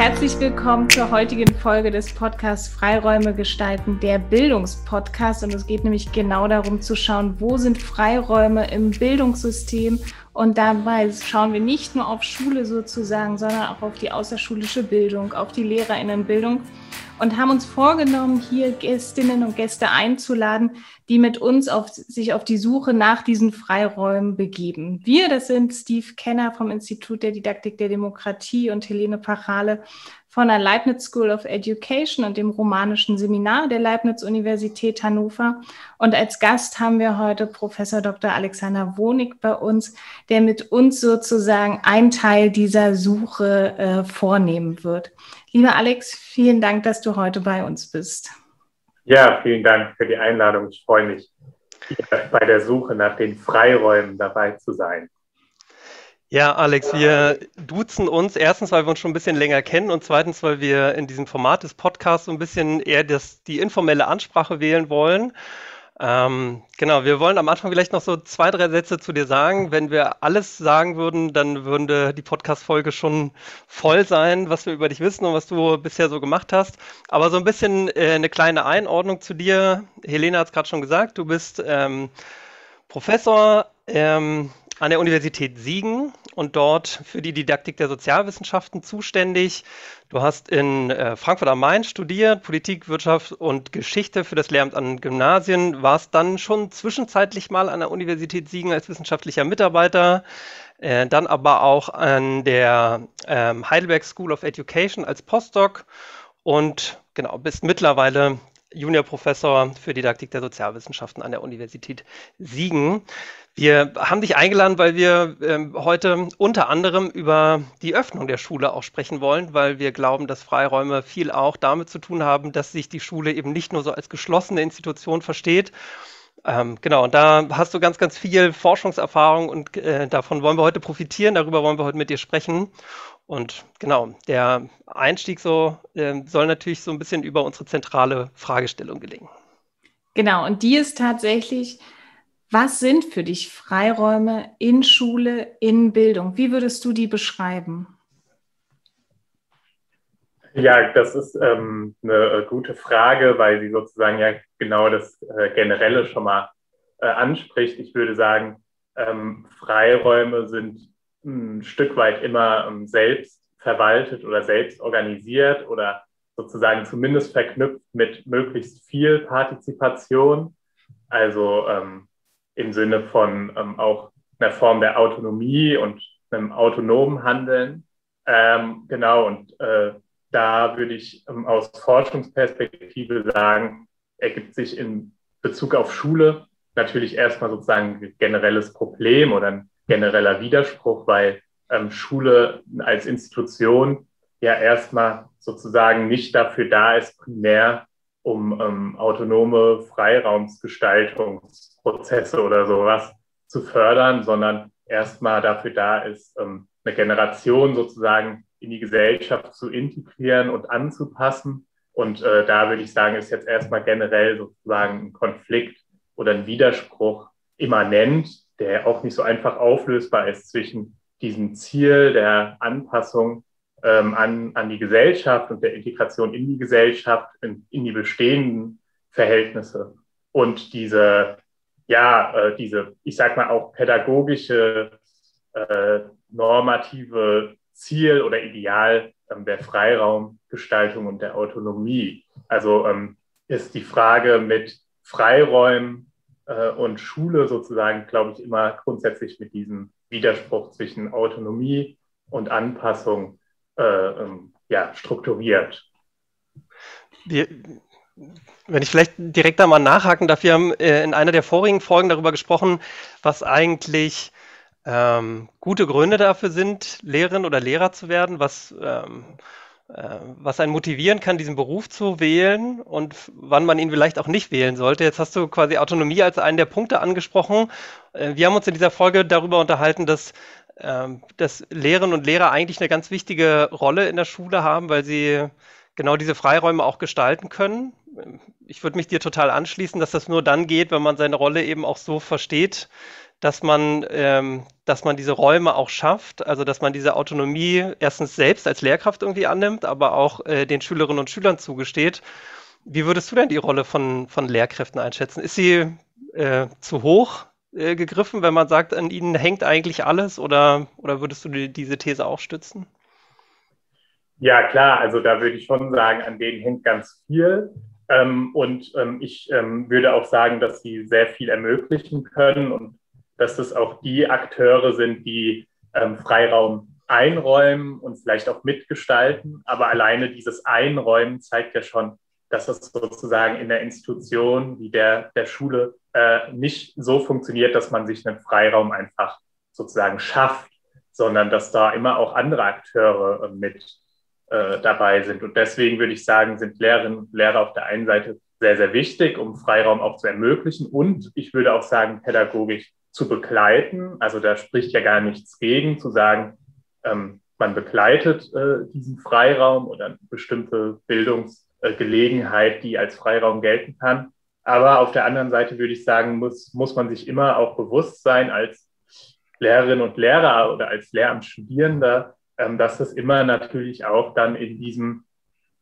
Herzlich willkommen zur heutigen Folge des Podcasts Freiräume gestalten, der Bildungspodcast. Und es geht nämlich genau darum zu schauen, wo sind Freiräume im Bildungssystem. Und dabei schauen wir nicht nur auf Schule sozusagen, sondern auch auf die außerschulische Bildung, auf die Lehrerinnenbildung und haben uns vorgenommen, hier Gästinnen und Gäste einzuladen, die mit uns auf, sich auf die Suche nach diesen Freiräumen begeben. Wir, das sind Steve Kenner vom Institut der Didaktik der Demokratie und Helene Pachale von der Leibniz School of Education und dem romanischen Seminar der Leibniz Universität Hannover. Und als Gast haben wir heute Professor Dr. Alexander Wonig bei uns, der mit uns sozusagen einen Teil dieser Suche äh, vornehmen wird. Lieber Alex, vielen Dank, dass du heute bei uns bist. Ja, vielen Dank für die Einladung. Ich freue mich, bei der Suche nach den Freiräumen dabei zu sein. Ja, Alex, wir duzen uns erstens, weil wir uns schon ein bisschen länger kennen und zweitens, weil wir in diesem Format des Podcasts so ein bisschen eher das, die informelle Ansprache wählen wollen. Ähm, genau, wir wollen am Anfang vielleicht noch so zwei, drei Sätze zu dir sagen. Wenn wir alles sagen würden, dann würde die Podcast-Folge schon voll sein, was wir über dich wissen und was du bisher so gemacht hast. Aber so ein bisschen äh, eine kleine Einordnung zu dir. Helene hat es gerade schon gesagt, du bist ähm, Professor ähm, an der Universität Siegen und dort für die Didaktik der Sozialwissenschaften zuständig. Du hast in äh, Frankfurt am Main studiert, Politik, Wirtschaft und Geschichte für das Lehramt an Gymnasien, warst dann schon zwischenzeitlich mal an der Universität Siegen als wissenschaftlicher Mitarbeiter, äh, dann aber auch an der ähm, Heidelberg School of Education als Postdoc und genau, bist mittlerweile Juniorprofessor für Didaktik der Sozialwissenschaften an der Universität Siegen. Wir haben dich eingeladen, weil wir ähm, heute unter anderem über die Öffnung der Schule auch sprechen wollen, weil wir glauben, dass Freiräume viel auch damit zu tun haben, dass sich die Schule eben nicht nur so als geschlossene Institution versteht. Ähm, genau, und da hast du ganz, ganz viel Forschungserfahrung und äh, davon wollen wir heute profitieren, darüber wollen wir heute mit dir sprechen. Und genau, der Einstieg so äh, soll natürlich so ein bisschen über unsere zentrale Fragestellung gelingen. Genau, und die ist tatsächlich, was sind für dich Freiräume in Schule, in Bildung? Wie würdest du die beschreiben? Ja, das ist ähm, eine gute Frage, weil sie sozusagen ja genau das äh, Generelle schon mal äh, anspricht. Ich würde sagen, ähm, Freiräume sind ein Stück weit immer ähm, selbst verwaltet oder selbst organisiert oder sozusagen zumindest verknüpft mit möglichst viel Partizipation. Also ähm, im Sinne von ähm, auch einer Form der Autonomie und einem autonomen Handeln. Ähm, genau, und äh, da würde ich ähm, aus Forschungsperspektive sagen, ergibt sich in Bezug auf Schule natürlich erstmal sozusagen ein generelles Problem oder ein genereller Widerspruch, weil ähm, Schule als Institution ja erstmal sozusagen nicht dafür da ist, primär um ähm, autonome Freiraumsgestaltungsprozesse oder sowas zu fördern, sondern erstmal dafür da ist, ähm, eine Generation sozusagen in die Gesellschaft zu integrieren und anzupassen. Und äh, da würde ich sagen, ist jetzt erstmal generell sozusagen ein Konflikt oder ein Widerspruch immanent, der auch nicht so einfach auflösbar ist zwischen diesem Ziel der Anpassung ähm, an, an die Gesellschaft und der Integration in die Gesellschaft, in, in die bestehenden Verhältnisse und diese, ja, äh, diese, ich sag mal auch pädagogische, äh, normative Ziel oder Ideal ähm, der Freiraumgestaltung und der Autonomie. Also ähm, ist die Frage mit Freiräumen und Schule sozusagen, glaube ich, immer grundsätzlich mit diesem Widerspruch zwischen Autonomie und Anpassung äh, ähm, ja, strukturiert. Wir, wenn ich vielleicht direkt da mal nachhaken darf, wir haben äh, in einer der vorigen Folgen darüber gesprochen, was eigentlich ähm, gute Gründe dafür sind, Lehrerin oder Lehrer zu werden, was ähm, äh, was einen motivieren kann, diesen Beruf zu wählen und wann man ihn vielleicht auch nicht wählen sollte. Jetzt hast du quasi Autonomie als einen der Punkte angesprochen. Äh, wir haben uns in dieser Folge darüber unterhalten, dass, ähm, dass Lehrerinnen und Lehrer eigentlich eine ganz wichtige Rolle in der Schule haben, weil sie genau diese Freiräume auch gestalten können. Ich würde mich dir total anschließen, dass das nur dann geht, wenn man seine Rolle eben auch so versteht, dass man, ähm, dass man diese Räume auch schafft, also dass man diese Autonomie erstens selbst als Lehrkraft irgendwie annimmt, aber auch äh, den Schülerinnen und Schülern zugesteht. Wie würdest du denn die Rolle von, von Lehrkräften einschätzen? Ist sie äh, zu hoch äh, gegriffen, wenn man sagt, an ihnen hängt eigentlich alles oder, oder würdest du die, diese These auch stützen? Ja, klar, also da würde ich schon sagen, an denen hängt ganz viel. Ähm, und ähm, ich ähm, würde auch sagen, dass sie sehr viel ermöglichen können und dass das auch die Akteure sind, die ähm, Freiraum einräumen und vielleicht auch mitgestalten. Aber alleine dieses Einräumen zeigt ja schon, dass es sozusagen in der Institution wie der, der Schule äh, nicht so funktioniert, dass man sich einen Freiraum einfach sozusagen schafft, sondern dass da immer auch andere Akteure äh, mit äh, dabei sind. Und deswegen würde ich sagen, sind Lehrerinnen und Lehrer auf der einen Seite sehr, sehr wichtig, um Freiraum auch zu ermöglichen. Und ich würde auch sagen, pädagogisch zu begleiten. Also da spricht ja gar nichts gegen, zu sagen, ähm, man begleitet äh, diesen Freiraum oder eine bestimmte Bildungsgelegenheit, die als Freiraum gelten kann. Aber auf der anderen Seite würde ich sagen, muss, muss man sich immer auch bewusst sein als Lehrerin und Lehrer oder als Lehramtsstudierender, ähm, dass es immer natürlich auch dann in diesem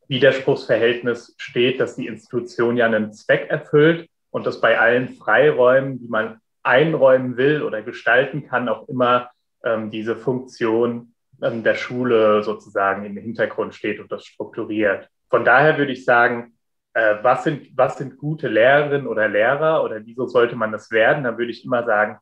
Widerspruchsverhältnis steht, dass die Institution ja einen Zweck erfüllt und dass bei allen Freiräumen, die man einräumen will oder gestalten kann, auch immer ähm, diese Funktion ähm, der Schule sozusagen im Hintergrund steht und das strukturiert. Von daher würde ich sagen, äh, was, sind, was sind gute Lehrerinnen oder Lehrer oder wieso sollte man das werden? Da würde ich immer sagen,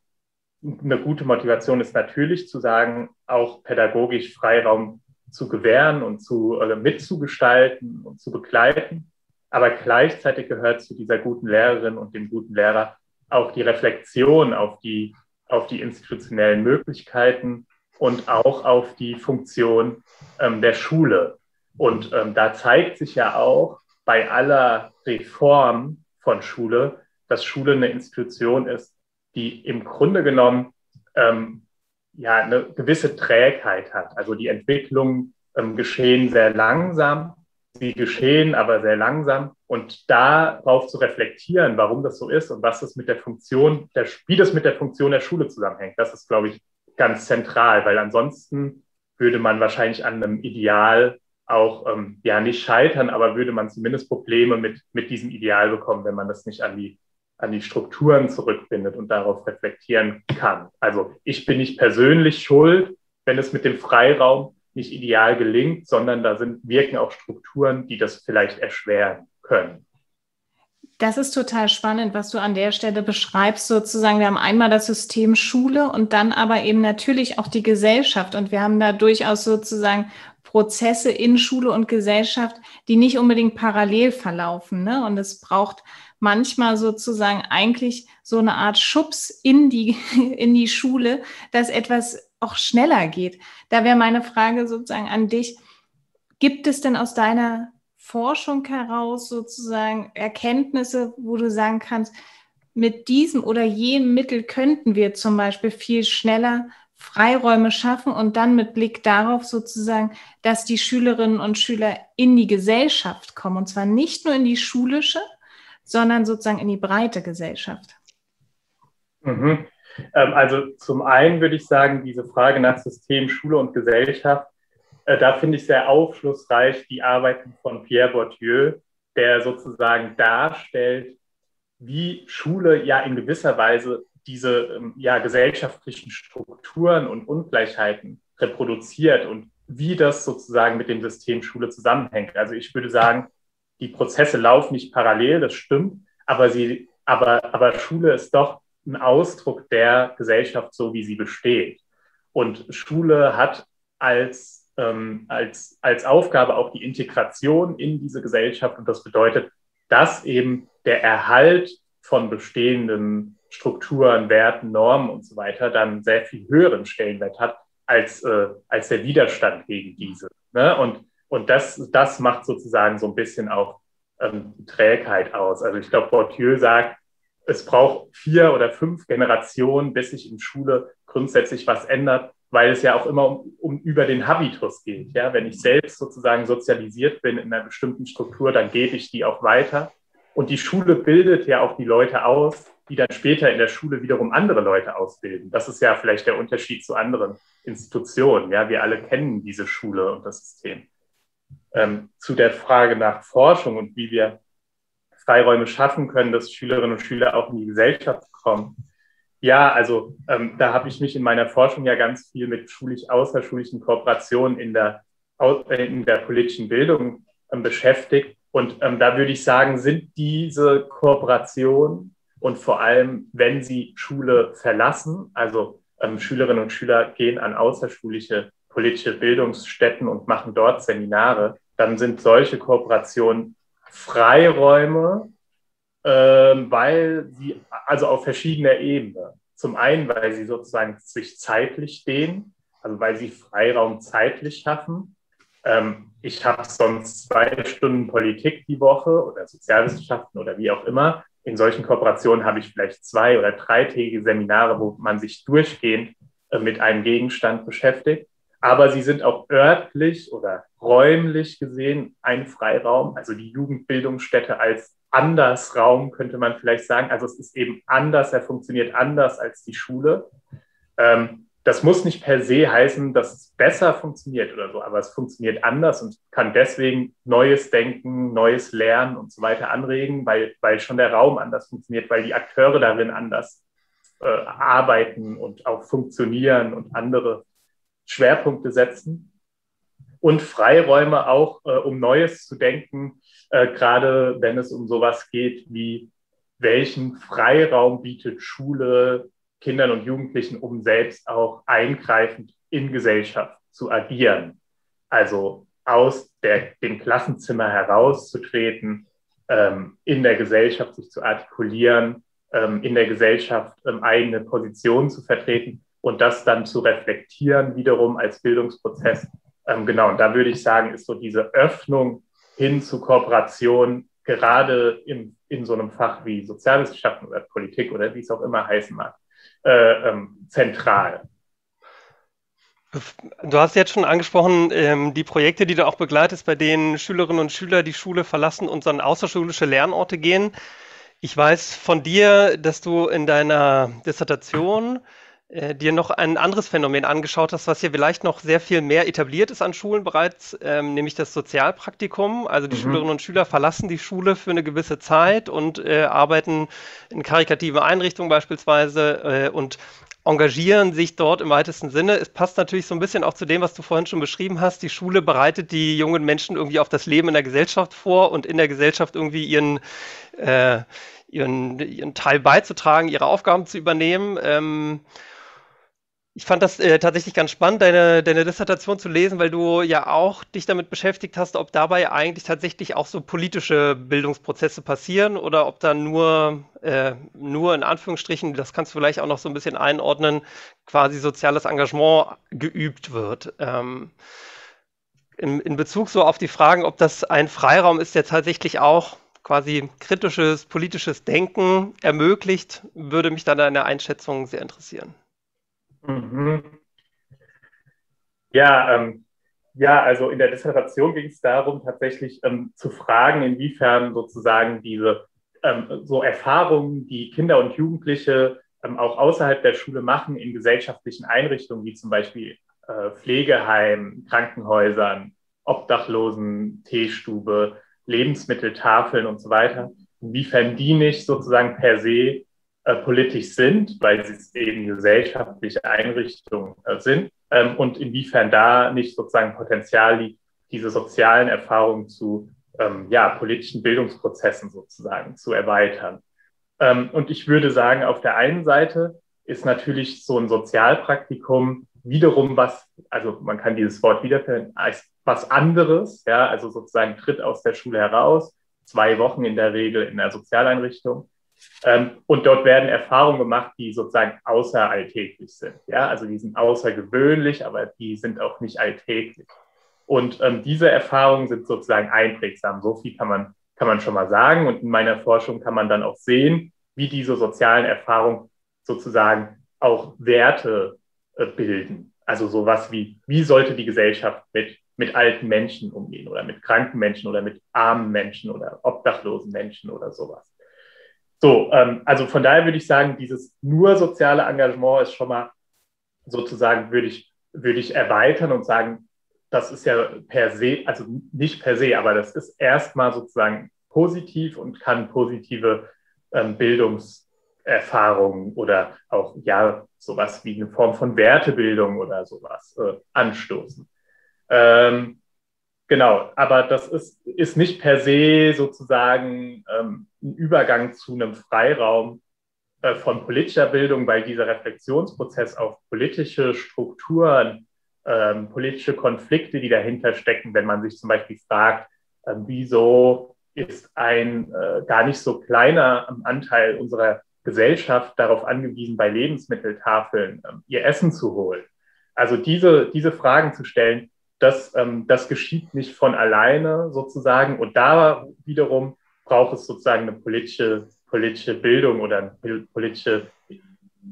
eine gute Motivation ist natürlich zu sagen, auch pädagogisch Freiraum zu gewähren und zu, äh, mitzugestalten und zu begleiten. Aber gleichzeitig gehört zu dieser guten Lehrerin und dem guten Lehrer auch die Reflexion auf die, auf die institutionellen Möglichkeiten und auch auf die Funktion ähm, der Schule. Und ähm, da zeigt sich ja auch bei aller Reform von Schule, dass Schule eine Institution ist, die im Grunde genommen ähm, ja eine gewisse Trägheit hat. Also die Entwicklungen ähm, geschehen sehr langsam, sie geschehen aber sehr langsam und darauf zu reflektieren, warum das so ist und was das mit der Funktion, der, wie das mit der Funktion der Schule zusammenhängt, das ist, glaube ich, ganz zentral, weil ansonsten würde man wahrscheinlich an einem Ideal auch ähm, ja nicht scheitern, aber würde man zumindest Probleme mit, mit diesem Ideal bekommen, wenn man das nicht an die, an die Strukturen zurückfindet und darauf reflektieren kann. Also ich bin nicht persönlich schuld, wenn es mit dem Freiraum nicht ideal gelingt, sondern da sind, wirken auch Strukturen, die das vielleicht erschweren können. Das ist total spannend, was du an der Stelle beschreibst, sozusagen. Wir haben einmal das System Schule und dann aber eben natürlich auch die Gesellschaft. Und wir haben da durchaus sozusagen Prozesse in Schule und Gesellschaft, die nicht unbedingt parallel verlaufen. Ne? Und es braucht manchmal sozusagen eigentlich so eine Art Schubs in die, in die Schule, dass etwas auch schneller geht. Da wäre meine Frage sozusagen an dich. Gibt es denn aus deiner Forschung heraus sozusagen Erkenntnisse, wo du sagen kannst, mit diesem oder jenem Mittel könnten wir zum Beispiel viel schneller Freiräume schaffen und dann mit Blick darauf sozusagen, dass die Schülerinnen und Schüler in die Gesellschaft kommen und zwar nicht nur in die schulische, sondern sozusagen in die breite Gesellschaft. Mhm. Ähm, also zum einen würde ich sagen, diese Frage nach System Schule und Gesellschaft äh, da finde ich sehr aufschlussreich die Arbeiten von Pierre Bourdieu, der sozusagen darstellt, wie Schule ja in gewisser Weise diese ähm, ja, gesellschaftlichen Strukturen und Ungleichheiten reproduziert und wie das sozusagen mit dem System Schule zusammenhängt. Also ich würde sagen, die Prozesse laufen nicht parallel, das stimmt, aber, sie, aber, aber Schule ist doch ein Ausdruck der Gesellschaft, so wie sie besteht. Und Schule hat als ähm, als, als Aufgabe auch die Integration in diese Gesellschaft. Und das bedeutet, dass eben der Erhalt von bestehenden Strukturen, Werten, Normen und so weiter dann sehr viel höheren Stellenwert hat als, äh, als der Widerstand gegen diese. Ne? Und, und das, das macht sozusagen so ein bisschen auch ähm, Trägheit aus. Also ich glaube, Bourdieu sagt, es braucht vier oder fünf Generationen, bis sich in Schule grundsätzlich was ändert, weil es ja auch immer um, um, über den Habitus geht. Ja? Wenn ich selbst sozusagen sozialisiert bin in einer bestimmten Struktur, dann gebe ich die auch weiter. Und die Schule bildet ja auch die Leute aus, die dann später in der Schule wiederum andere Leute ausbilden. Das ist ja vielleicht der Unterschied zu anderen Institutionen. Ja, wir alle kennen diese Schule und das System. Ähm, zu der Frage nach Forschung und wie wir Freiräume schaffen können, dass Schülerinnen und Schüler auch in die Gesellschaft kommen. Ja, also ähm, da habe ich mich in meiner Forschung ja ganz viel mit schulisch-außerschulischen Kooperationen in der, in der politischen Bildung ähm, beschäftigt. Und ähm, da würde ich sagen, sind diese Kooperationen und vor allem, wenn sie Schule verlassen, also ähm, Schülerinnen und Schüler gehen an außerschulische politische Bildungsstätten und machen dort Seminare, dann sind solche Kooperationen Freiräume, äh, weil sie, also auf verschiedener Ebene. Zum einen, weil sie sozusagen sich zeitlich dehnen, also weil sie Freiraum zeitlich schaffen. Ähm, ich habe sonst zwei Stunden Politik die Woche oder Sozialwissenschaften oder wie auch immer. In solchen Kooperationen habe ich vielleicht zwei oder dreitägige Seminare, wo man sich durchgehend äh, mit einem Gegenstand beschäftigt aber sie sind auch örtlich oder räumlich gesehen ein Freiraum, also die Jugendbildungsstätte als Andersraum könnte man vielleicht sagen. Also es ist eben anders, er funktioniert anders als die Schule. Ähm, das muss nicht per se heißen, dass es besser funktioniert oder so, aber es funktioniert anders und kann deswegen neues Denken, neues Lernen und so weiter anregen, weil, weil schon der Raum anders funktioniert, weil die Akteure darin anders äh, arbeiten und auch funktionieren und andere Schwerpunkte setzen und Freiräume auch, äh, um Neues zu denken, äh, gerade wenn es um sowas geht wie, welchen Freiraum bietet Schule Kindern und Jugendlichen, um selbst auch eingreifend in Gesellschaft zu agieren. Also aus der, dem Klassenzimmer herauszutreten, ähm, in der Gesellschaft sich zu artikulieren, ähm, in der Gesellschaft ähm, eigene Positionen zu vertreten und das dann zu reflektieren wiederum als Bildungsprozess. Ähm, genau, und da würde ich sagen, ist so diese Öffnung hin zu Kooperation gerade in, in so einem Fach wie Sozialwissenschaften oder Politik oder wie es auch immer heißen mag, äh, ähm, zentral. Du hast jetzt schon angesprochen, ähm, die Projekte, die du auch begleitest, bei denen Schülerinnen und Schüler die Schule verlassen und dann außerschulische Lernorte gehen. Ich weiß von dir, dass du in deiner Dissertation äh, dir noch ein anderes Phänomen angeschaut hast, was hier vielleicht noch sehr viel mehr etabliert ist an Schulen bereits, ähm, nämlich das Sozialpraktikum. Also die mhm. Schülerinnen und Schüler verlassen die Schule für eine gewisse Zeit und äh, arbeiten in karikativen Einrichtungen beispielsweise äh, und engagieren sich dort im weitesten Sinne. Es passt natürlich so ein bisschen auch zu dem, was du vorhin schon beschrieben hast. Die Schule bereitet die jungen Menschen irgendwie auf das Leben in der Gesellschaft vor und in der Gesellschaft irgendwie ihren äh, ihren, ihren Teil beizutragen, ihre Aufgaben zu übernehmen. Ähm, ich fand das äh, tatsächlich ganz spannend, deine, deine Dissertation zu lesen, weil du ja auch dich damit beschäftigt hast, ob dabei eigentlich tatsächlich auch so politische Bildungsprozesse passieren oder ob da nur, äh, nur in Anführungsstrichen, das kannst du vielleicht auch noch so ein bisschen einordnen, quasi soziales Engagement geübt wird. Ähm, in, in Bezug so auf die Fragen, ob das ein Freiraum ist, der tatsächlich auch quasi kritisches politisches Denken ermöglicht, würde mich da deine Einschätzung sehr interessieren. Mhm. Ja, ähm, ja, also in der Dissertation ging es darum, tatsächlich ähm, zu fragen, inwiefern sozusagen diese ähm, so Erfahrungen, die Kinder und Jugendliche ähm, auch außerhalb der Schule machen, in gesellschaftlichen Einrichtungen, wie zum Beispiel äh, Pflegeheimen, Krankenhäusern, Obdachlosen, Teestube, Lebensmitteltafeln und so weiter, inwiefern die nicht sozusagen per se politisch sind, weil sie eben gesellschaftliche Einrichtungen äh, sind ähm, und inwiefern da nicht sozusagen Potenzial liegt, diese sozialen Erfahrungen zu ähm, ja, politischen Bildungsprozessen sozusagen zu erweitern. Ähm, und ich würde sagen, auf der einen Seite ist natürlich so ein Sozialpraktikum wiederum was, also man kann dieses Wort wiederfinden, als was anderes, ja, also sozusagen tritt aus der Schule heraus, zwei Wochen in der Regel in der Sozialeinrichtung und dort werden Erfahrungen gemacht, die sozusagen außeralltäglich sind. Ja, also die sind außergewöhnlich, aber die sind auch nicht alltäglich. Und ähm, diese Erfahrungen sind sozusagen einprägsam. So viel kann man, kann man schon mal sagen. Und in meiner Forschung kann man dann auch sehen, wie diese sozialen Erfahrungen sozusagen auch Werte äh, bilden. Also sowas wie, wie sollte die Gesellschaft mit mit alten Menschen umgehen oder mit kranken Menschen oder mit armen Menschen oder obdachlosen Menschen oder sowas. So, ähm, also von daher würde ich sagen, dieses nur soziale Engagement ist schon mal sozusagen, würde ich, würde ich erweitern und sagen, das ist ja per se, also nicht per se, aber das ist erstmal sozusagen positiv und kann positive ähm, Bildungserfahrungen oder auch ja sowas wie eine Form von Wertebildung oder sowas äh, anstoßen. Ähm, genau, aber das ist, ist nicht per se sozusagen ähm, ein Übergang zu einem Freiraum äh, von politischer Bildung, weil dieser Reflexionsprozess auf politische Strukturen, ähm, politische Konflikte, die dahinter stecken, wenn man sich zum Beispiel fragt, äh, wieso ist ein äh, gar nicht so kleiner Anteil unserer Gesellschaft darauf angewiesen, bei Lebensmitteltafeln ähm, ihr Essen zu holen. Also diese, diese Fragen zu stellen, das, ähm, das geschieht nicht von alleine sozusagen. Und da wiederum braucht es sozusagen eine politische, politische Bildung oder eine politische,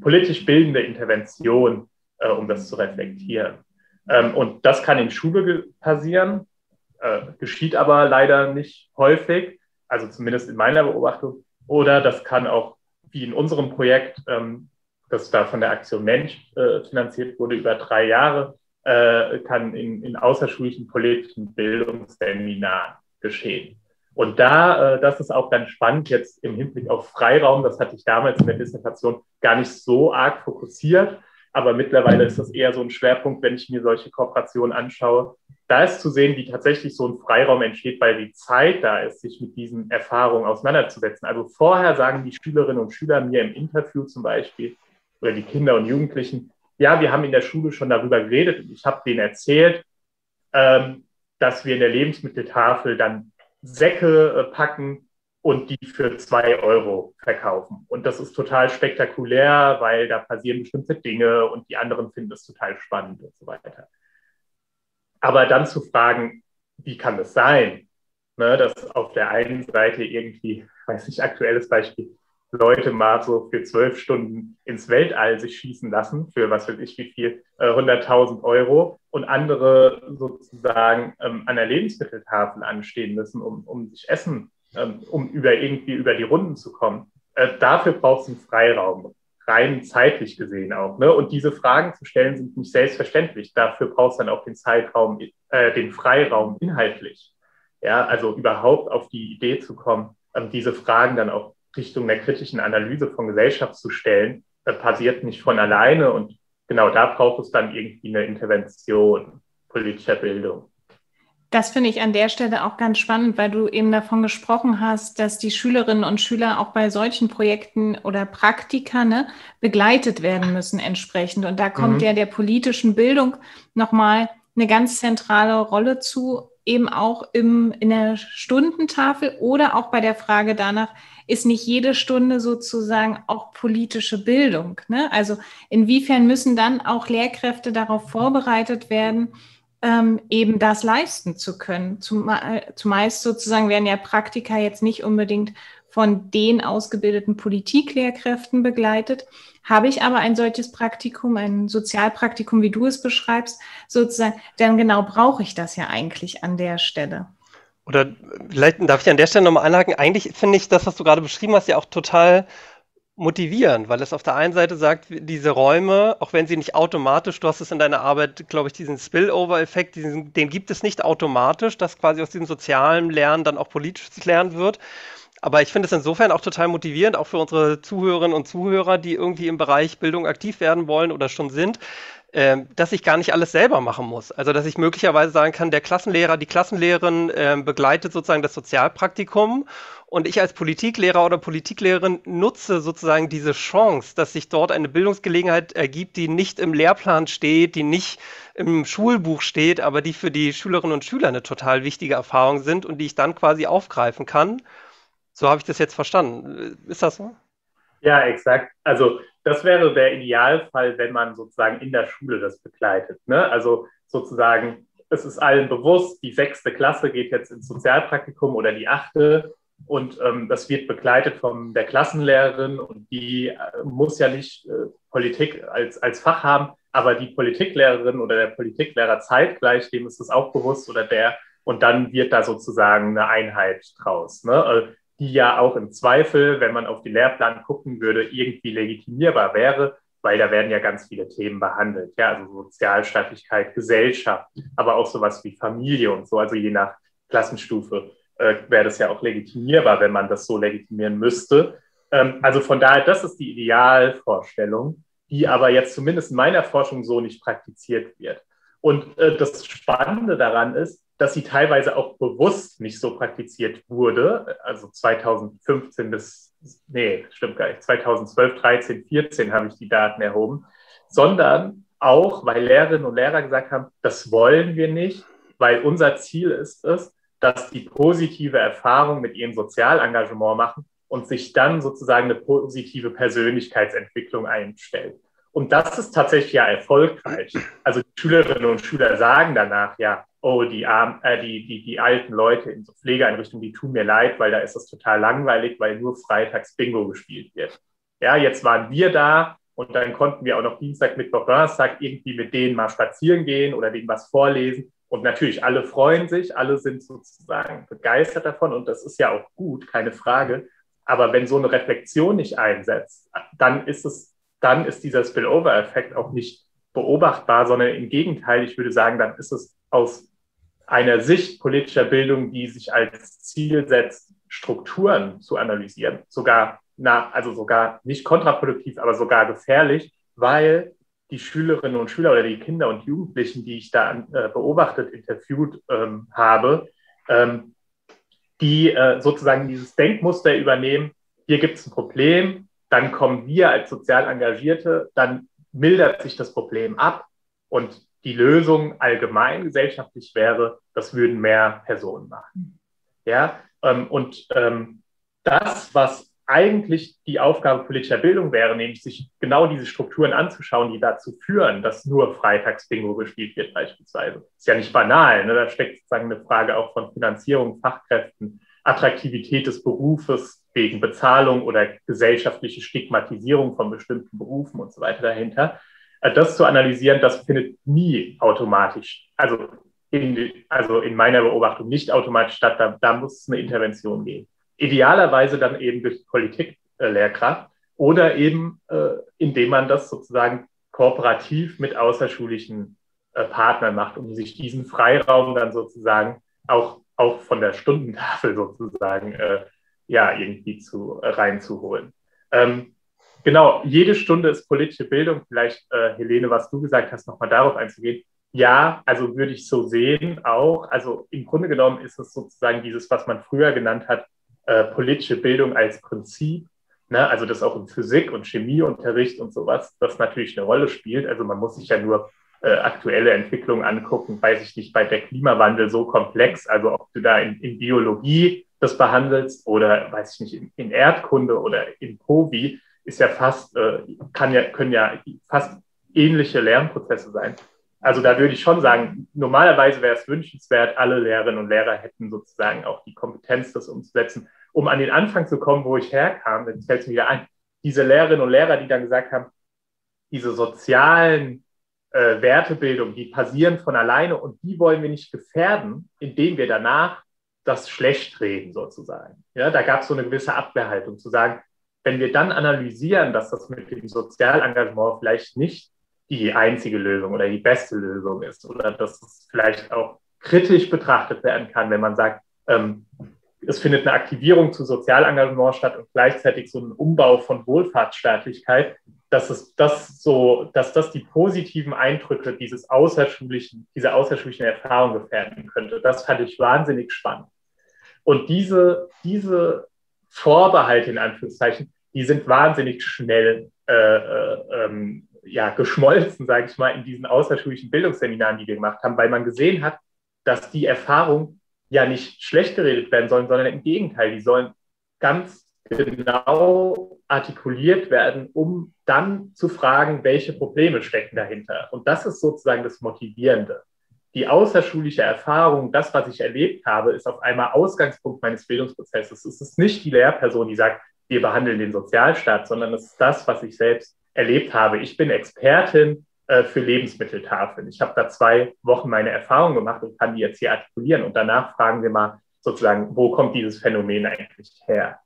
politisch bildende Intervention, äh, um das zu reflektieren. Ähm, und das kann in Schule passieren, äh, geschieht aber leider nicht häufig, also zumindest in meiner Beobachtung. Oder das kann auch, wie in unserem Projekt, ähm, das da von der Aktion Mensch äh, finanziert wurde, über drei Jahre, äh, kann in, in außerschulischen politischen Bildungsseminaren geschehen. Und da, äh, das ist auch ganz spannend jetzt im Hinblick auf Freiraum, das hatte ich damals in der Dissertation gar nicht so arg fokussiert, aber mittlerweile ist das eher so ein Schwerpunkt, wenn ich mir solche Kooperationen anschaue. Da ist zu sehen, wie tatsächlich so ein Freiraum entsteht, weil die Zeit da ist, sich mit diesen Erfahrungen auseinanderzusetzen. Also vorher sagen die Schülerinnen und Schüler mir im Interview zum Beispiel oder die Kinder und Jugendlichen, ja, wir haben in der Schule schon darüber geredet und ich habe denen erzählt, ähm, dass wir in der Lebensmitteltafel dann Säcke äh, packen und die für zwei Euro verkaufen. Und das ist total spektakulär, weil da passieren bestimmte Dinge und die anderen finden es total spannend und so weiter. Aber dann zu fragen, wie kann das sein, ne, dass auf der einen Seite irgendwie, weiß nicht, aktuelles Beispiel, Leute mal so für zwölf Stunden ins Weltall sich schießen lassen, für was weiß ich wie viel, äh, 100.000 Euro und andere sozusagen ähm, an der Lebensmitteltafel anstehen müssen, um, um sich Essen, ähm, um über irgendwie über die Runden zu kommen. Äh, dafür braucht es einen Freiraum, rein zeitlich gesehen auch. Ne? Und diese Fragen zu stellen sind nicht selbstverständlich. Dafür braucht es dann auch den Zeitraum, äh, den Freiraum inhaltlich. Ja, also überhaupt auf die Idee zu kommen, ähm, diese Fragen dann auch Richtung der kritischen Analyse von Gesellschaft zu stellen, passiert nicht von alleine. Und genau da braucht es dann irgendwie eine Intervention politischer Bildung. Das finde ich an der Stelle auch ganz spannend, weil du eben davon gesprochen hast, dass die Schülerinnen und Schüler auch bei solchen Projekten oder Praktika ne, begleitet werden müssen entsprechend. Und da kommt mhm. ja der politischen Bildung nochmal eine ganz zentrale Rolle zu, eben auch im, in der Stundentafel oder auch bei der Frage danach, ist nicht jede Stunde sozusagen auch politische Bildung. Ne? Also inwiefern müssen dann auch Lehrkräfte darauf vorbereitet werden, ähm, eben das leisten zu können. zumeist sozusagen werden ja Praktika jetzt nicht unbedingt von den ausgebildeten Politiklehrkräften begleitet. Habe ich aber ein solches Praktikum, ein Sozialpraktikum, wie du es beschreibst, sozusagen, dann genau brauche ich das ja eigentlich an der Stelle. Oder vielleicht darf ich an der Stelle nochmal einhaken. Eigentlich finde ich das, was du gerade beschrieben hast, ja auch total motivierend, weil es auf der einen Seite sagt, diese Räume, auch wenn sie nicht automatisch, du hast es in deiner Arbeit, glaube ich, diesen Spillover-Effekt, den gibt es nicht automatisch, dass quasi aus diesem sozialen Lernen dann auch politisches Lernen wird. Aber ich finde es insofern auch total motivierend, auch für unsere Zuhörerinnen und Zuhörer, die irgendwie im Bereich Bildung aktiv werden wollen oder schon sind, ähm, dass ich gar nicht alles selber machen muss. Also dass ich möglicherweise sagen kann, der Klassenlehrer, die Klassenlehrerin äh, begleitet sozusagen das Sozialpraktikum und ich als Politiklehrer oder Politiklehrerin nutze sozusagen diese Chance, dass sich dort eine Bildungsgelegenheit ergibt, die nicht im Lehrplan steht, die nicht im Schulbuch steht, aber die für die Schülerinnen und Schüler eine total wichtige Erfahrung sind und die ich dann quasi aufgreifen kann. So habe ich das jetzt verstanden. Ist das so? Ja, exakt. Also das wäre der Idealfall, wenn man sozusagen in der Schule das begleitet. Ne? Also sozusagen, es ist allen bewusst, die sechste Klasse geht jetzt ins Sozialpraktikum oder die achte und ähm, das wird begleitet von der Klassenlehrerin und die äh, muss ja nicht äh, Politik als, als Fach haben, aber die Politiklehrerin oder der Politiklehrer zeitgleich, dem ist es auch bewusst oder der, und dann wird da sozusagen eine Einheit draus, ne? Die ja auch im Zweifel, wenn man auf die Lehrplan gucken würde, irgendwie legitimierbar wäre, weil da werden ja ganz viele Themen behandelt, ja, also Sozialstaatlichkeit, Gesellschaft, aber auch sowas wie Familie und so, also je nach Klassenstufe äh, wäre das ja auch legitimierbar, wenn man das so legitimieren müsste. Ähm, also von daher, das ist die Idealvorstellung die aber jetzt zumindest in meiner Forschung so nicht praktiziert wird. Und äh, das Spannende daran ist, dass sie teilweise auch bewusst nicht so praktiziert wurde. Also 2015 bis, nee, stimmt gar nicht, 2012, 13, 14 habe ich die Daten erhoben, sondern auch, weil Lehrerinnen und Lehrer gesagt haben, das wollen wir nicht, weil unser Ziel ist es, dass die positive Erfahrung mit ihrem Sozialengagement machen und sich dann sozusagen eine positive Persönlichkeitsentwicklung einstellt. Und das ist tatsächlich ja erfolgreich. Also die Schülerinnen und Schüler sagen danach ja, oh, die, Arm, äh, die, die, die alten Leute in so Pflegeeinrichtungen, die tun mir leid, weil da ist das total langweilig, weil nur freitags Bingo gespielt wird. Ja, jetzt waren wir da und dann konnten wir auch noch Dienstag, Mittwoch, Donnerstag irgendwie mit denen mal spazieren gehen oder denen was vorlesen. Und natürlich, alle freuen sich, alle sind sozusagen begeistert davon und das ist ja auch gut, keine Frage. Aber wenn so eine Reflexion nicht einsetzt, dann ist es dann ist dieser Spillover-Effekt auch nicht beobachtbar, sondern im Gegenteil, ich würde sagen, dann ist es aus einer Sicht politischer Bildung, die sich als Ziel setzt, Strukturen zu analysieren, sogar, na, also sogar nicht kontraproduktiv, aber sogar gefährlich, weil die Schülerinnen und Schüler oder die Kinder und Jugendlichen, die ich da äh, beobachtet, interviewt ähm, habe, ähm, die äh, sozusagen dieses Denkmuster übernehmen, hier gibt es ein Problem, dann kommen wir als sozial Engagierte, dann mildert sich das Problem ab und die Lösung allgemein gesellschaftlich wäre, das würden mehr Personen machen. Ja, ähm, und ähm, das, was eigentlich die Aufgabe politischer Bildung wäre, nämlich sich genau diese Strukturen anzuschauen, die dazu führen, dass nur Freitags-Bingo gespielt wird beispielsweise. Ist ja nicht banal, ne? da steckt sozusagen eine Frage auch von Finanzierung, Fachkräften, Attraktivität des Berufes, wegen Bezahlung oder gesellschaftliche Stigmatisierung von bestimmten Berufen und so weiter dahinter. Äh, das zu analysieren, das findet nie automatisch, also in, also in meiner Beobachtung nicht automatisch statt. Da, da muss es eine Intervention geben. Idealerweise dann eben durch Politiklehrkraft oder eben äh, indem man das sozusagen kooperativ mit außerschulischen äh, Partnern macht, um sich diesen Freiraum dann sozusagen auch, auch von der Stundentafel sozusagen äh, ja, irgendwie zu, äh, reinzuholen. Ähm, genau, jede Stunde ist politische Bildung. Vielleicht, äh, Helene, was du gesagt hast, nochmal darauf einzugehen. Ja, also würde ich so sehen auch. Also im Grunde genommen ist es sozusagen dieses, was man früher genannt hat, äh, politische Bildung als Prinzip. Ne? Also das auch im Physik- und Chemieunterricht und sowas, das natürlich eine Rolle spielt. Also man muss sich ja nur äh, aktuelle Entwicklungen angucken, weiß ich nicht, bei der Klimawandel so komplex, also ob du da in, in Biologie das behandelst oder weiß ich nicht, in, in Erdkunde oder in POVI, ist ja fast, äh, kann ja, können ja fast ähnliche Lernprozesse sein. Also da würde ich schon sagen, normalerweise wäre es wünschenswert, alle Lehrerinnen und Lehrer hätten sozusagen auch die Kompetenz, das umzusetzen. Um an den Anfang zu kommen, wo ich herkam, jetzt fällt es mir wieder ein, diese Lehrerinnen und Lehrer, die dann gesagt haben, diese sozialen äh, Wertebildung, die passieren von alleine und die wollen wir nicht gefährden, indem wir danach das Schlechtreden sozusagen. Ja, da gab es so eine gewisse Abwehrhaltung zu sagen, wenn wir dann analysieren, dass das mit dem Sozialengagement vielleicht nicht die einzige Lösung oder die beste Lösung ist oder dass es vielleicht auch kritisch betrachtet werden kann, wenn man sagt, ähm, es findet eine Aktivierung zu Sozialengagement statt und gleichzeitig so ein Umbau von Wohlfahrtsstaatlichkeit, dass es das so, dass das die positiven Eindrücke dieses außerschulischen, dieser außerschulischen Erfahrung gefährden könnte. Das fand ich wahnsinnig spannend. Und diese, diese Vorbehalte in Anführungszeichen, die sind wahnsinnig schnell äh, äh, ähm, ja, geschmolzen, sage ich mal, in diesen außerschulischen Bildungsseminaren, die wir gemacht haben, weil man gesehen hat, dass die Erfahrungen ja nicht schlecht geredet werden sollen, sondern im Gegenteil, die sollen ganz genau artikuliert werden, um dann zu fragen, welche Probleme stecken dahinter. Und das ist sozusagen das Motivierende die außerschulische Erfahrung, das, was ich erlebt habe, ist auf einmal Ausgangspunkt meines Bildungsprozesses. Es ist nicht die Lehrperson, die sagt, wir behandeln den Sozialstaat, sondern es ist das, was ich selbst erlebt habe. Ich bin Expertin äh, für Lebensmitteltafeln. Ich habe da zwei Wochen meine Erfahrung gemacht und kann die jetzt hier artikulieren. Und danach fragen wir mal sozusagen, wo kommt dieses Phänomen eigentlich her,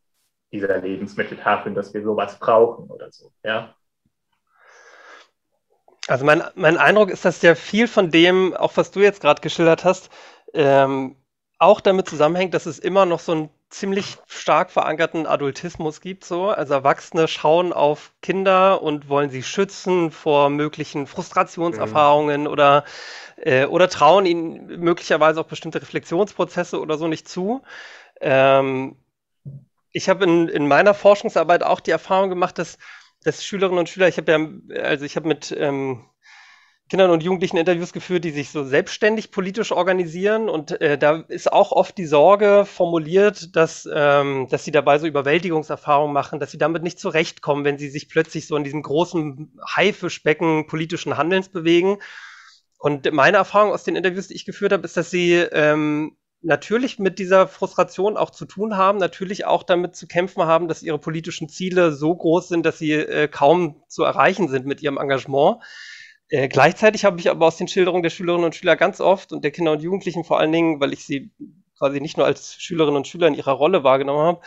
dieser Lebensmitteltafeln, dass wir sowas brauchen oder so. Ja. Also mein, mein Eindruck ist, dass ja viel von dem, auch was du jetzt gerade geschildert hast, ähm, auch damit zusammenhängt, dass es immer noch so einen ziemlich stark verankerten Adultismus gibt. So. Also Erwachsene schauen auf Kinder und wollen sie schützen vor möglichen Frustrationserfahrungen mhm. oder, äh, oder trauen ihnen möglicherweise auch bestimmte Reflexionsprozesse oder so nicht zu. Ähm, ich habe in, in meiner Forschungsarbeit auch die Erfahrung gemacht, dass dass Schülerinnen und Schüler, ich habe ja, also ich habe mit ähm, Kindern und Jugendlichen Interviews geführt, die sich so selbstständig politisch organisieren. Und äh, da ist auch oft die Sorge formuliert, dass, ähm, dass sie dabei so Überwältigungserfahrungen machen, dass sie damit nicht zurechtkommen, wenn sie sich plötzlich so in diesem großen Haifischbecken politischen Handelns bewegen. Und meine Erfahrung aus den Interviews, die ich geführt habe, ist, dass sie ähm, natürlich mit dieser Frustration auch zu tun haben, natürlich auch damit zu kämpfen haben, dass ihre politischen Ziele so groß sind, dass sie äh, kaum zu erreichen sind mit ihrem Engagement. Äh, gleichzeitig habe ich aber aus den Schilderungen der Schülerinnen und Schüler ganz oft und der Kinder und Jugendlichen vor allen Dingen, weil ich sie quasi nicht nur als Schülerinnen und Schüler in ihrer Rolle wahrgenommen habe,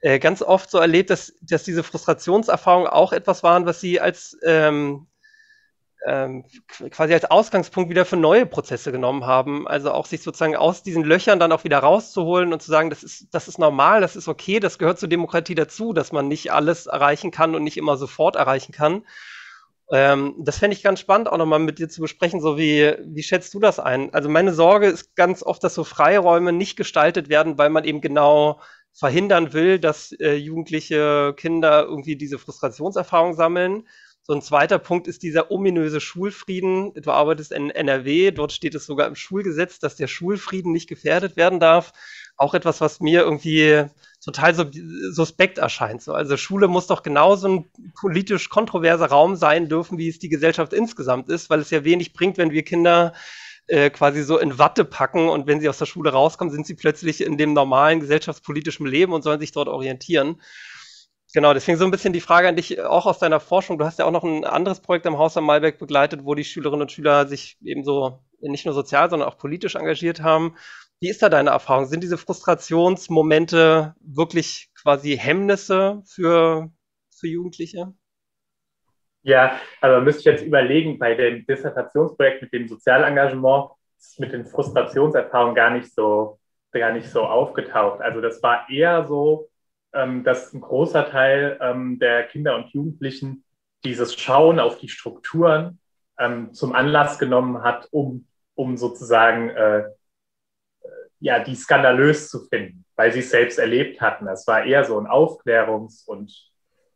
äh, ganz oft so erlebt, dass, dass diese Frustrationserfahrungen auch etwas waren, was sie als ähm, ähm, quasi als Ausgangspunkt wieder für neue Prozesse genommen haben. Also auch sich sozusagen aus diesen Löchern dann auch wieder rauszuholen und zu sagen, das ist, das ist normal, das ist okay, das gehört zur Demokratie dazu, dass man nicht alles erreichen kann und nicht immer sofort erreichen kann. Ähm, das fände ich ganz spannend, auch nochmal mit dir zu besprechen. So wie, wie schätzt du das ein? Also meine Sorge ist ganz oft, dass so Freiräume nicht gestaltet werden, weil man eben genau verhindern will, dass äh, jugendliche Kinder irgendwie diese Frustrationserfahrung sammeln so ein zweiter Punkt ist dieser ominöse Schulfrieden. Du arbeitest in NRW, dort steht es sogar im Schulgesetz, dass der Schulfrieden nicht gefährdet werden darf. Auch etwas, was mir irgendwie total suspekt erscheint. So, also Schule muss doch genauso ein politisch kontroverser Raum sein dürfen, wie es die Gesellschaft insgesamt ist, weil es ja wenig bringt, wenn wir Kinder äh, quasi so in Watte packen und wenn sie aus der Schule rauskommen, sind sie plötzlich in dem normalen gesellschaftspolitischen Leben und sollen sich dort orientieren. Genau, deswegen so ein bisschen die Frage an dich, auch aus deiner Forschung. Du hast ja auch noch ein anderes Projekt am Haus am Malbeck begleitet, wo die Schülerinnen und Schüler sich eben so nicht nur sozial, sondern auch politisch engagiert haben. Wie ist da deine Erfahrung? Sind diese Frustrationsmomente wirklich quasi Hemmnisse für, für Jugendliche? Ja, aber müsste ich jetzt überlegen, bei dem Dissertationsprojekt mit dem Sozialengagement ist mit den Frustrationserfahrungen gar nicht so, gar nicht so aufgetaucht. Also das war eher so, dass ein großer Teil ähm, der Kinder und Jugendlichen dieses Schauen auf die Strukturen ähm, zum Anlass genommen hat, um, um sozusagen äh, äh ja, die skandalös zu finden, weil sie es selbst erlebt hatten. Das war eher so ein Aufklärungs- und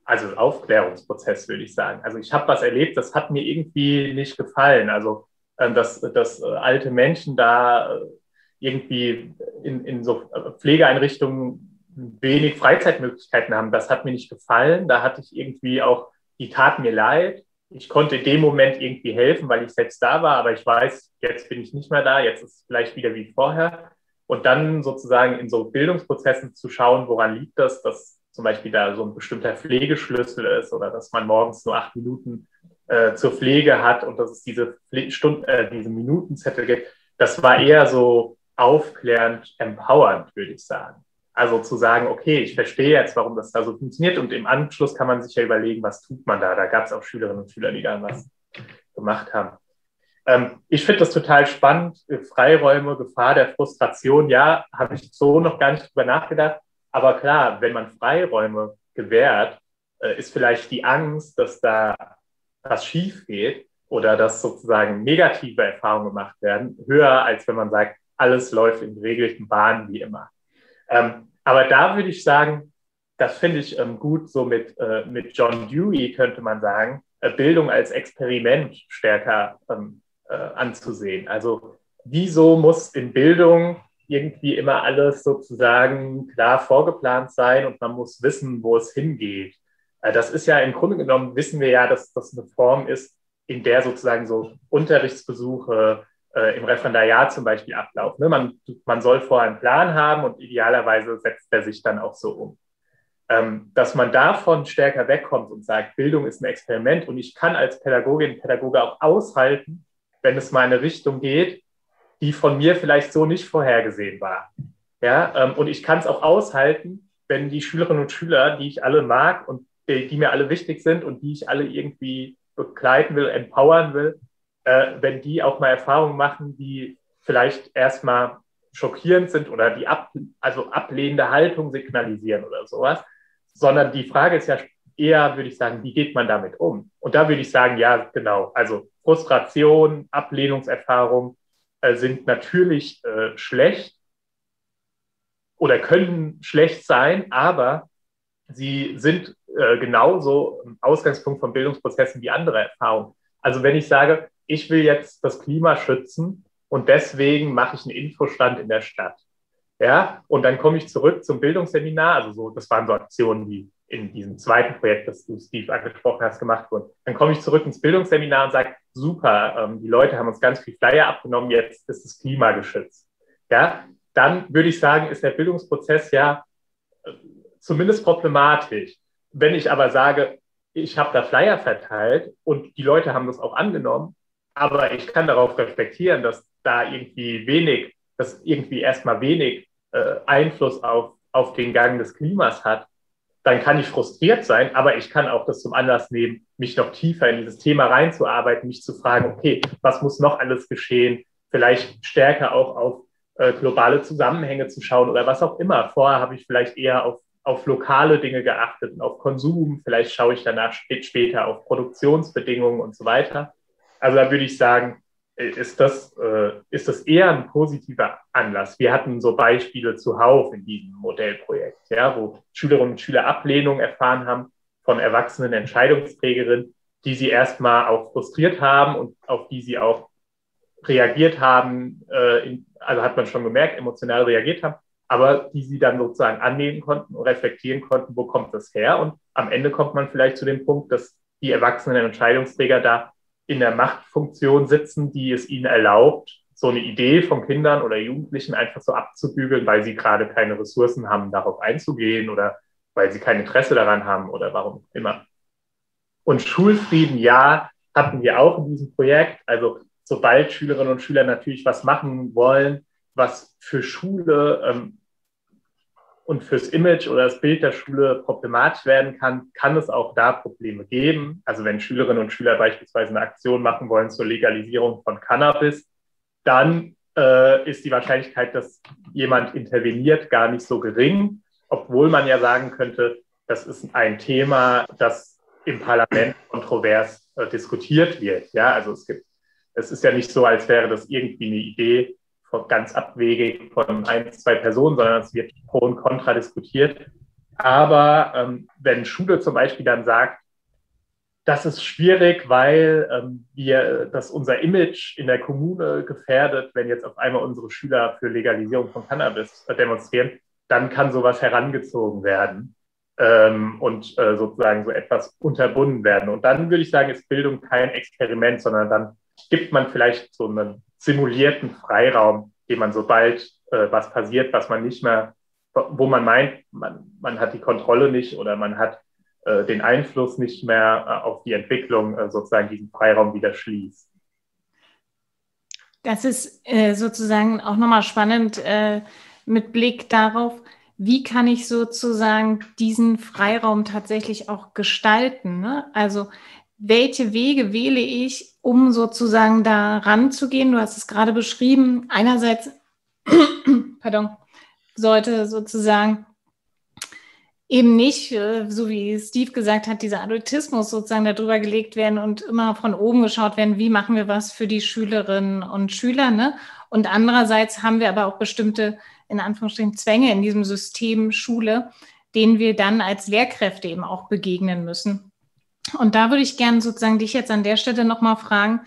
also Aufklärungsprozess, würde ich sagen. Also ich habe was erlebt, das hat mir irgendwie nicht gefallen. Also dass, dass äh, alte Menschen da äh, irgendwie in, in so Pflegeeinrichtungen wenig Freizeitmöglichkeiten haben. Das hat mir nicht gefallen. Da hatte ich irgendwie auch, die tat mir leid. Ich konnte in dem Moment irgendwie helfen, weil ich selbst da war, aber ich weiß, jetzt bin ich nicht mehr da, jetzt ist es vielleicht wieder wie vorher. Und dann sozusagen in so Bildungsprozessen zu schauen, woran liegt das, dass zum Beispiel da so ein bestimmter Pflegeschlüssel ist oder dass man morgens nur acht Minuten äh, zur Pflege hat und dass es diese, Stunden, äh, diese Minutenzettel gibt. Das war eher so aufklärend, empowernd, würde ich sagen. Also zu sagen, okay, ich verstehe jetzt, warum das da so funktioniert und im Anschluss kann man sich ja überlegen, was tut man da. Da gab es auch Schülerinnen und Schüler, die da was gemacht haben. Ähm, ich finde das total spannend. Freiräume, Gefahr der Frustration, ja, habe ich so noch gar nicht drüber nachgedacht. Aber klar, wenn man Freiräume gewährt, äh, ist vielleicht die Angst, dass da was schief geht oder dass sozusagen negative Erfahrungen gemacht werden, höher, als wenn man sagt, alles läuft in geregelten Bahnen wie immer. Ähm, aber da würde ich sagen, das finde ich ähm, gut, so mit, äh, mit John Dewey könnte man sagen, äh, Bildung als Experiment stärker ähm, äh, anzusehen. Also wieso muss in Bildung irgendwie immer alles sozusagen klar vorgeplant sein und man muss wissen, wo es hingeht? Äh, das ist ja im Grunde genommen, wissen wir ja, dass das eine Form ist, in der sozusagen so Unterrichtsbesuche, äh, im Referendariat zum Beispiel ablaufen. Ne? Man, man soll vorher einen Plan haben und idealerweise setzt er sich dann auch so um. ähm, dass man davon stärker wegkommt und sagt, Bildung ist ein Experiment und ich kann als Pädagogin, Pädagoge auch aushalten, wenn es mal in eine Richtung geht, die von mir vielleicht so nicht vorhergesehen war. Ja, ähm, und ich kann es auch aushalten, wenn die Schülerinnen und Schüler, die ich alle mag und die, die, mir alle wichtig sind und die ich alle irgendwie begleiten will, empowern will, äh, wenn die auch mal Erfahrungen machen, die vielleicht erstmal schockierend sind oder die ab, also ablehnende Haltung signalisieren oder sowas, sondern die Frage ist ja eher, würde ich sagen, wie geht man damit um? Und da würde ich sagen, ja, genau. Also Frustration, Ablehnungserfahrung äh, sind natürlich äh, schlecht oder können schlecht sein, aber sie sind äh, genauso Ausgangspunkt von Bildungsprozessen wie andere Erfahrungen. Also wenn ich sage, ich will jetzt das Klima schützen und deswegen mache ich einen Infostand in der Stadt. Ja, und dann komme ich zurück zum Bildungsseminar. Also so, das waren so Aktionen, die in diesem zweiten Projekt, das du, Steve, angesprochen hast, gemacht wurden. Dann komme ich zurück ins Bildungsseminar und sage, super, ähm, die Leute haben uns ganz viel Flyer abgenommen, jetzt ist das Klima geschützt. Ja, dann würde ich sagen, ist der Bildungsprozess ja äh, zumindest problematisch. Wenn ich aber sage, ich habe da Flyer verteilt und die Leute haben das auch angenommen, aber ich kann darauf reflektieren, dass da irgendwie wenig, dass irgendwie erstmal wenig äh, Einfluss auf, auf den Gang des Klimas hat, dann kann ich frustriert sein, aber ich kann auch das zum Anlass nehmen, mich noch tiefer in dieses Thema reinzuarbeiten, mich zu fragen, okay, was muss noch alles geschehen? Vielleicht stärker auch auf äh, globale Zusammenhänge zu schauen oder was auch immer. Vorher habe ich vielleicht eher auf, auf lokale Dinge geachtet und auf Konsum. Vielleicht schaue ich danach später auf Produktionsbedingungen und so weiter. Also da würde ich sagen, ist das, äh, ist das eher ein positiver Anlass. Wir hatten so Beispiele zuhauf in diesem Modellprojekt, ja, wo Schülerinnen und Schüler Ablehnung erfahren haben von erwachsenen Entscheidungsträgerinnen, die sie erstmal auch frustriert haben und auf die sie auch reagiert haben, äh, in, also hat man schon gemerkt, emotional reagiert haben, aber die sie dann sozusagen annehmen konnten und reflektieren konnten, wo kommt das her? Und am Ende kommt man vielleicht zu dem Punkt, dass die erwachsenen Entscheidungsträger da in der Machtfunktion sitzen, die es ihnen erlaubt, so eine Idee von Kindern oder Jugendlichen einfach so abzubügeln, weil sie gerade keine Ressourcen haben, darauf einzugehen oder weil sie kein Interesse daran haben oder warum immer. Und Schulfrieden, ja, hatten wir auch in diesem Projekt. Also sobald Schülerinnen und Schüler natürlich was machen wollen, was für Schule ähm, und fürs Image oder das Bild der Schule problematisch werden kann, kann es auch da Probleme geben. Also wenn Schülerinnen und Schüler beispielsweise eine Aktion machen wollen zur Legalisierung von Cannabis, dann äh, ist die Wahrscheinlichkeit, dass jemand interveniert, gar nicht so gering, obwohl man ja sagen könnte, das ist ein Thema, das im Parlament kontrovers äh, diskutiert wird. Ja, also es gibt, es ist ja nicht so, als wäre das irgendwie eine Idee, ganz abwegig von ein, zwei Personen, sondern es wird pro und contra diskutiert. Aber ähm, wenn Schule zum Beispiel dann sagt, das ist schwierig, weil ähm, wir, dass unser Image in der Kommune gefährdet, wenn jetzt auf einmal unsere Schüler für Legalisierung von Cannabis demonstrieren, dann kann sowas herangezogen werden ähm, und äh, sozusagen so etwas unterbunden werden. Und dann würde ich sagen, ist Bildung kein Experiment, sondern dann gibt man vielleicht so einen simulierten Freiraum, den man sobald äh, was passiert, was man nicht mehr, wo man meint, man, man hat die Kontrolle nicht oder man hat äh, den Einfluss nicht mehr äh, auf die Entwicklung, äh, sozusagen diesen Freiraum wieder schließt. Das ist äh, sozusagen auch nochmal spannend mit Blick darauf, wie kann ich sozusagen diesen Freiraum tatsächlich auch gestalten. Ne? Also welche Wege wähle ich, um sozusagen da ranzugehen? Du hast es gerade beschrieben. Einerseits, pardon, sollte sozusagen eben nicht, äh, so wie Steve gesagt hat, dieser Adultismus sozusagen darüber gelegt werden und immer von oben geschaut werden, wie machen wir was für die Schülerinnen und Schüler. Ne? Und andererseits haben wir aber auch bestimmte, in Anführungsstrichen, Zwänge in diesem System Schule, denen wir dann als Lehrkräfte eben auch begegnen müssen. Und da würde ich gerne sozusagen dich jetzt an der Stelle nochmal fragen.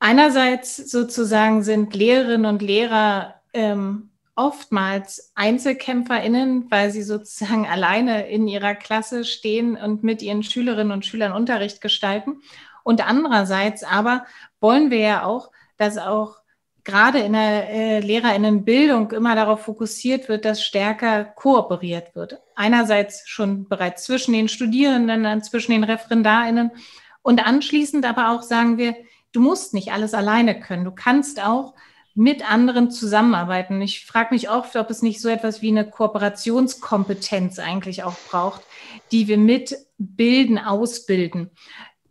Einerseits sozusagen sind Lehrerinnen und Lehrer ähm, oftmals EinzelkämpferInnen, weil sie sozusagen alleine in ihrer Klasse stehen und mit ihren Schülerinnen und Schülern Unterricht gestalten. Und andererseits aber wollen wir ja auch, dass auch gerade in der äh, Lehrerinnenbildung immer darauf fokussiert wird, dass stärker kooperiert wird. Einerseits schon bereits zwischen den Studierenden, dann zwischen den Referendarinnen und anschließend aber auch sagen wir, du musst nicht alles alleine können. Du kannst auch mit anderen zusammenarbeiten. Ich frage mich oft, ob es nicht so etwas wie eine Kooperationskompetenz eigentlich auch braucht, die wir mit bilden, ausbilden.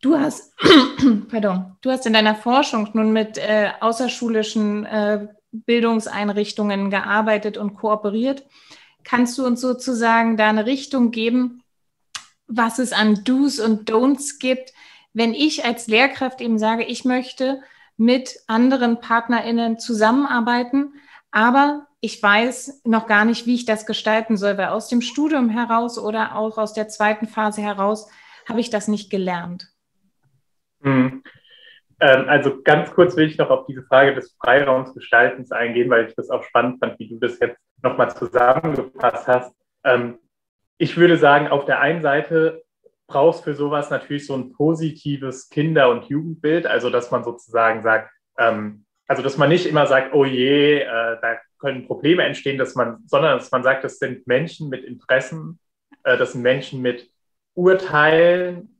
Du hast, pardon, du hast in deiner Forschung nun mit äh, außerschulischen äh, Bildungseinrichtungen gearbeitet und kooperiert. Kannst du uns sozusagen da eine Richtung geben, was es an Do's und Don'ts gibt, wenn ich als Lehrkraft eben sage, ich möchte mit anderen PartnerInnen zusammenarbeiten, aber ich weiß noch gar nicht, wie ich das gestalten soll, weil aus dem Studium heraus oder auch aus der zweiten Phase heraus habe ich das nicht gelernt. Hm. Ähm, also ganz kurz will ich noch auf diese Frage des Freiraumsgestaltens eingehen, weil ich das auch spannend fand, wie du das jetzt nochmal zusammengefasst hast. Ähm, ich würde sagen, auf der einen Seite brauchst für sowas natürlich so ein positives Kinder- und Jugendbild, also dass man sozusagen sagt, ähm, also dass man nicht immer sagt, oh je, äh, da können Probleme entstehen, dass man, sondern dass man sagt, das sind Menschen mit Interessen, äh, das sind Menschen mit Urteilen